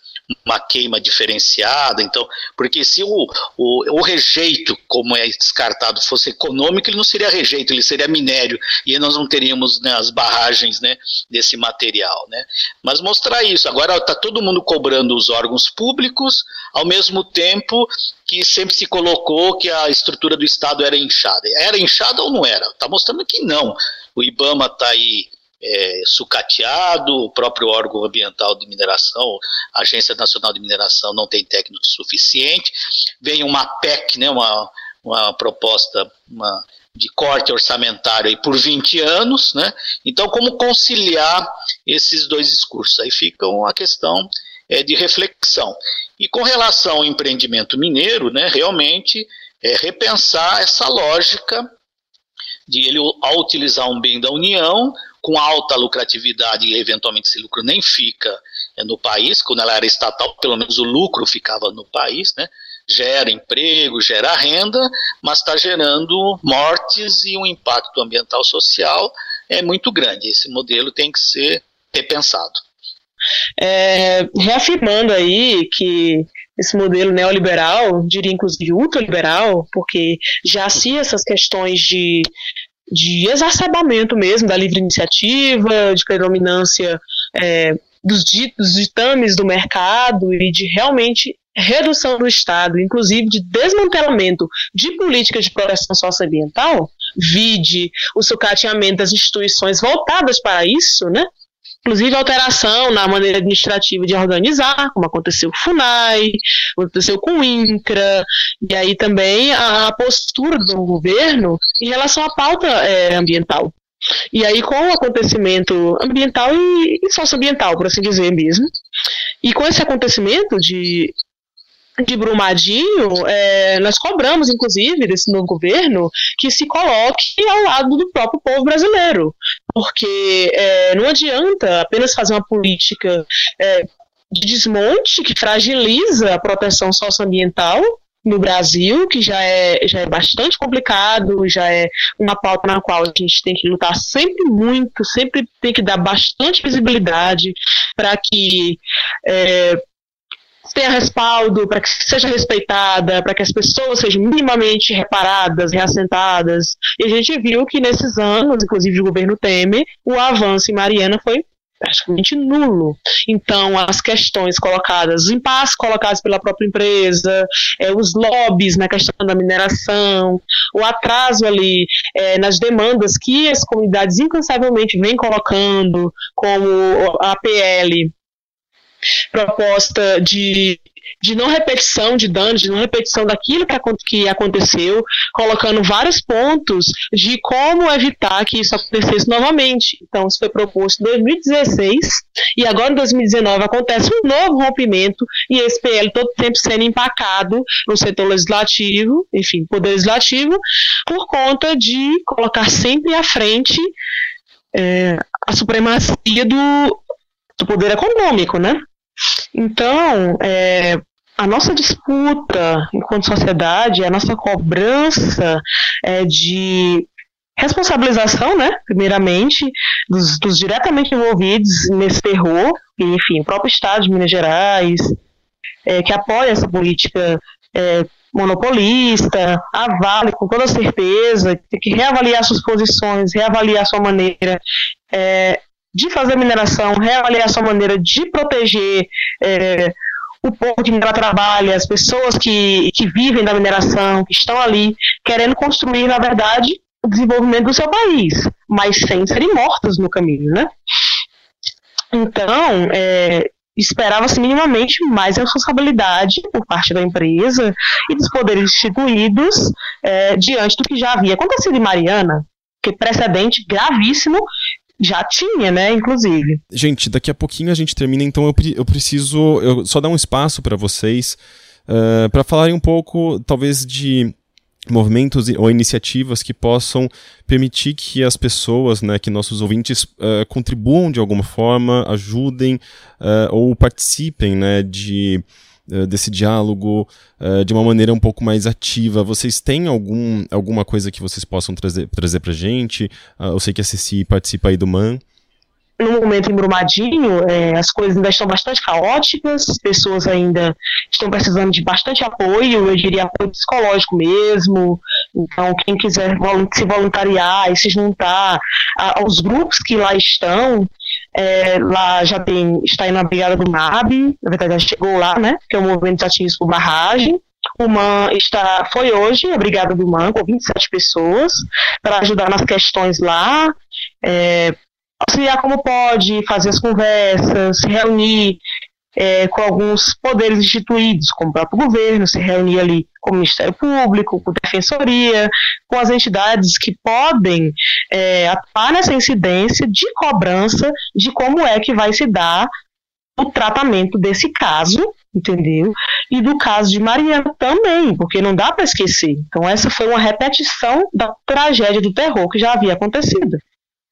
uma queima diferenciada. Então, porque se o, o, o, rejeito, como é descartado, fosse econômico, ele não seria rejeito, ele seria minério, e nós não teríamos né, as barragens né, desse material. Né? Mas mostrar isso. Agora está todo mundo cobrando os órgãos públicos, ao mesmo tempo que sempre se colocou que a estrutura do Estado era inchada. Era inchada ou não era? Está mostrando que não. O IBAMA está aí é, sucateado, o próprio órgão ambiental de mineração, a Agência Nacional de Mineração, não tem técnico suficiente. Vem uma PEC, né, uma, uma proposta uma, de corte orçamentário aí por 20 anos, né? Então, como conciliar esses dois discursos? Aí fica uma questão é, de reflexão. E com relação ao empreendimento mineiro, né, realmente é, repensar essa lógica de ele, ao utilizar um bem da União, com alta lucratividade e eventualmente esse lucro nem fica é, no país, quando ela era estatal, pelo menos o lucro ficava no país, né? gera emprego, gera renda, mas está gerando mortes e um impacto ambiental social é muito grande. Esse modelo tem que ser repensado. É, reafirmando aí que esse modelo neoliberal, diria inclusive ultraliberal, porque já se essas questões de de exacerbamento mesmo da livre iniciativa, de predominância é, dos, dos ditames do mercado e de realmente redução do Estado, inclusive de desmantelamento de políticas de proteção socioambiental, vide o sucateamento das instituições voltadas para isso, né? Inclusive alteração na maneira administrativa de organizar, como aconteceu com o FUNAI, aconteceu com o INCRA, e aí também a postura do governo em relação à pauta é, ambiental. E aí, com o acontecimento ambiental e, e socioambiental, por assim dizer mesmo, e com esse acontecimento de de Brumadinho, é, nós cobramos, inclusive, desse novo governo que se coloque ao lado do próprio povo brasileiro, porque é, não adianta apenas fazer uma política é, de desmonte que fragiliza a proteção socioambiental no Brasil, que já é, já é bastante complicado, já é uma pauta na qual a gente tem que lutar sempre muito, sempre tem que dar bastante visibilidade para que é, tenha respaldo, para que seja respeitada, para que as pessoas sejam minimamente reparadas, reassentadas. E a gente viu que nesses anos, inclusive do governo Temer, o avanço em Mariana foi praticamente nulo. Então, as questões colocadas, os impasses colocados pela própria empresa, é, os lobbies na questão da mineração, o atraso ali é, nas demandas que as comunidades incansavelmente vêm colocando, como a PL proposta de, de não repetição de danos, de não repetição daquilo que, aconteceu, colocando vários pontos de como evitar que isso acontecesse novamente. Então, isso foi proposto em 2016 e agora em 2019 acontece um novo rompimento e esse PL todo tempo sendo empacado no setor legislativo, enfim, poder legislativo, por conta de colocar sempre à frente é, a supremacia do, do poder econômico, né? Então, é, a nossa disputa enquanto sociedade, a nossa cobrança é, de responsabilização, né, primeiramente, dos, dos, diretamente envolvidos nesse terror, enfim, o próprio Estado de Minas Gerais, é, que apoia essa política é, monopolista, a Vale, com toda certeza, tem que reavaliar suas posições, reavaliar sua maneira é, de fazer mineração, reavaliar a sua maneira de proteger é, o povo que minera trabalha, as pessoas que, que vivem da mineração, que estão ali querendo construir, na verdade, o desenvolvimento do seu país, mas sem serem mortas no caminho, né? Então, é, esperava-se minimamente mais responsabilidade por parte da empresa e dos poderes instituídos é, diante do que já havia acontecido em Mariana, que precedente gravíssimo já tinha, né, inclusive. Gente, daqui a pouquinho a gente termina, então eu, eu preciso eu só dar um espaço para vocês uh, para falarem um pouco, talvez, de movimentos ou iniciativas que possam permitir que as pessoas, né, que nossos ouvintes uh, contribuam de alguma forma, ajudem uh, ou participem, né, de eh, desse diálogo uh, de uma maneira um pouco mais ativa. Vocês têm algum, alguma coisa que vocês possam trazer, trazer para gente? Uh, eu sei que a Ceci participa aí do MAN. no momento em Brumadinho, é, as coisas ainda estão bastante caóticas, as pessoas ainda estão precisando de bastante apoio, eu diria apoio psicológico mesmo. Então, quem quiser se voluntariar e se juntar aos grupos que lá estão, é, lá já tem, está aí na Brigada do MAB, na verdade já chegou lá, né? Que é o Movimento de Ativos por Barragem. O MAN está, foi hoje a Brigada do MAN, com 27 pessoas, para ajudar nas questões lá, é, auxiliar como pode, fazer as conversas, reunir é, com alguns poderes instituídos, como o próprio governo, se reunir ali com o Ministério Público, com a Defensoria, com as entidades que podem é, atuar nessa incidência de cobrança de como é que vai se dar o tratamento desse caso, entendeu? E do caso de Mariana também, porque não dá para esquecer. Então, essa foi uma repetição da tragédia do terror que já havia acontecido.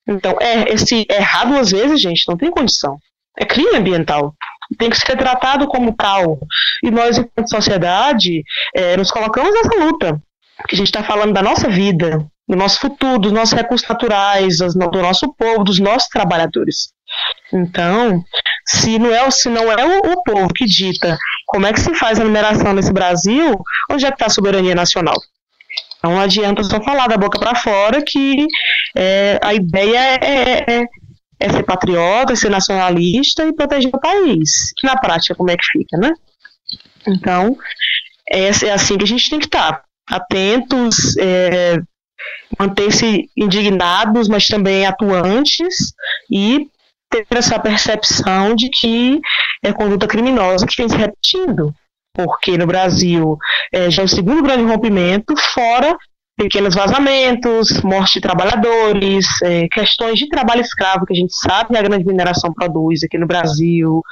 Então, é, esse errar duas vezes, gente, não tem condição. É crime ambiental. Tem que ser tratado como tal. E nós, enquanto sociedade, é, nos colocamos nessa luta. Porque a gente está falando da nossa vida, do nosso futuro, dos nossos recursos naturais, do nosso povo, dos nossos trabalhadores. Então, se não é, se não é o, o povo que dita como é que se faz a mineração nesse Brasil, onde é que está a soberania nacional? Não adianta só falar da boca para fora que é, a ideia é, é, é, ser patriota, ser nacionalista e proteger o país. Na prática, como é que fica, né? Então, é, é assim que a gente tem que estar. Atentos, é, manter-se indignados, mas também atuantes e ter essa percepção de que é conduta criminosa que vem se repetindo porque no Brasil é, já é o segundo grande rompimento, fora pequenos vazamentos, morte de trabalhadores, é, questões de trabalho escravo, que a gente sabe que a grande mineração produz aqui no Brasil,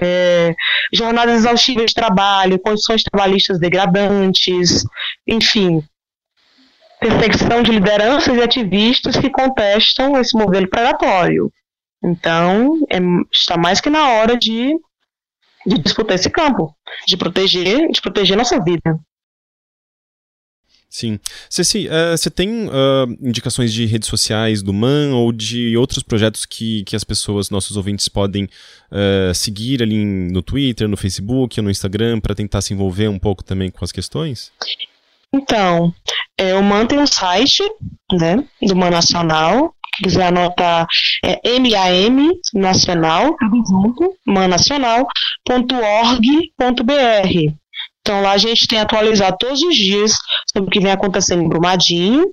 é, jornadas exaustivas de trabalho, condições trabalhistas degradantes, enfim, perseguição de lideranças e ativistas que contestam esse modelo predatório. Então, é, está mais que na hora de de disputar esse campo, de proteger, de proteger nossa vida. Sim. Ceci, uh, você tem uh, indicações de redes sociais do MAN ou de outros projetos que, que as pessoas, nossos ouvintes, podem uh, seguir ali no Twitter, no Facebook ou no Instagram para tentar se envolver um pouco também com as questões? Então, é, o MAN tem um site né, do MAN Nacional, quiser anotar, é MAM Nacional, tudo junto, manacional.org.br. Então lá a gente tem atualizado todos os dias sobre o que vem acontecendo em Brumadinho,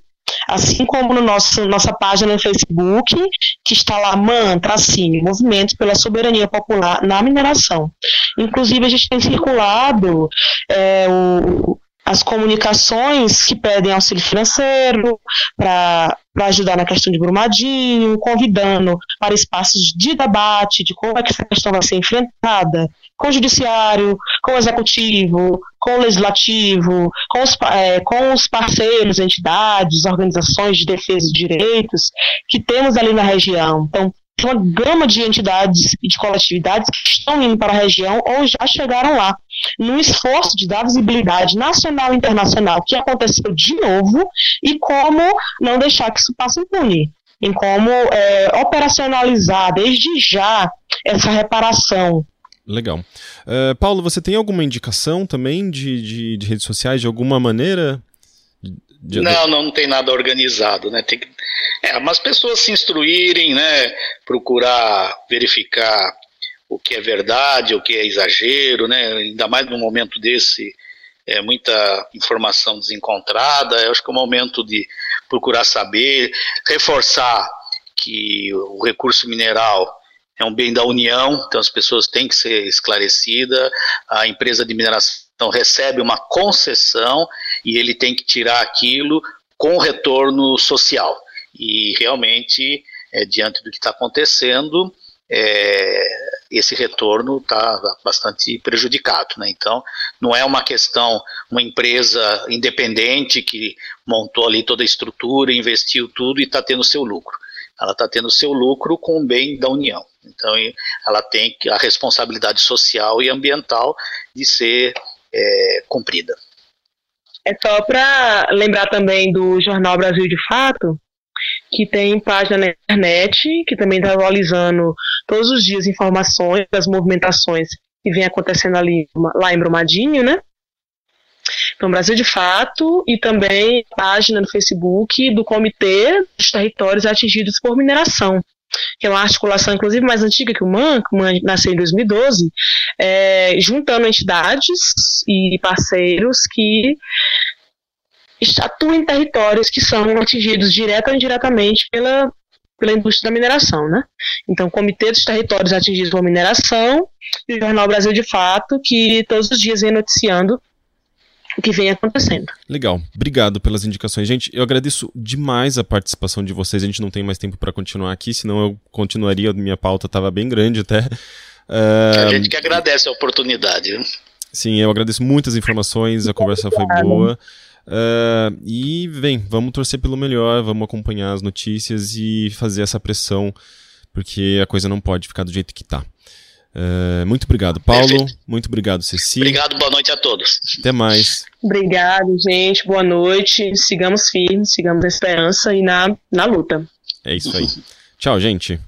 assim como no nosso nossa página no Facebook, que está lá MAN, tracinho, Movimento pela Soberania Popular na Mineração. Inclusive a gente tem circulado é, o, as comunicações que pedem auxílio financeiro para ajudar na questão de Brumadinho, convidando para espaços de debate de como é que essa questão vai ser enfrentada com o judiciário, com o executivo, com o legislativo, com os, é, com os parceiros, entidades, organizações de defesa de direitos que temos ali na região. Então, uma gama de entidades e de coletividades que estão indo para a região ou já chegaram lá, num esforço de dar visibilidade nacional e internacional que aconteceu de novo e como não deixar que isso passe impune, em como é, operacionalizar desde já essa reparação. Legal. Uh, Paulo, você tem alguma indicação também de, de, de redes sociais de alguma maneira? De... Não, não, não tem nada organizado, né? Tem que, é, mas pessoas se instruírem, né? Procurar verificar o que é verdade, o que é exagero, né? Ainda mais num momento desse, é muita informação desencontrada. Eu acho que é o momento de procurar saber, reforçar que o recurso mineral é um bem da União, então as pessoas têm que ser esclarecidas. A empresa de mineração recebe uma concessão e ele tem que tirar aquilo com retorno social. E realmente, é, diante do que está acontecendo, é, esse retorno está bastante prejudicado. Né? Então, não é uma questão, uma empresa independente que montou ali toda a estrutura, investiu tudo e está tendo seu lucro. Ela está tendo seu lucro com o bem da União. Então, ela tem a responsabilidade social e ambiental de ser é, cumprida. É só para lembrar também do jornal Brasil de Fato, que tem página na internet, que também está atualizando todos os dias informações das movimentações que vem acontecendo ali lá em Brumadinho, né? Então, Brasil de Fato, e também página no Facebook do Comitê dos Territórios Atingidos por Mineração, que é uma articulação, inclusive, mais antiga que o MAN, que o MAN nasceu em 2012, é, juntando entidades e parceiros que atuam em territórios que são atingidos direta ou indiretamente pela, pela indústria da mineração, né? Então, o Comitê dos Territórios Atingidos por Mineração e o Jornal Brasil de Fato, que todos os dias vem noticiando o que vem acontecendo. Legal, obrigado pelas indicações. Gente, eu agradeço demais a participação de vocês. A gente não tem mais tempo para continuar aqui, senão eu continuaria, minha pauta estava bem grande até. Uh... A gente que agradece a oportunidade. Sim, eu agradeço muitas informações, a conversa foi boa. Uh, e, bem, vamos torcer pelo melhor, vamos acompanhar as notícias e fazer essa pressão, porque a coisa não pode ficar do jeito que está. Uh, muito obrigado, Paulo. Perfeito. Muito obrigado, Ceci. Obrigado, boa noite a todos. Até mais. Obrigado, gente. Boa noite. Sigamos firmes, sigamos a esperança e na, na luta. É isso aí. Tchau, gente.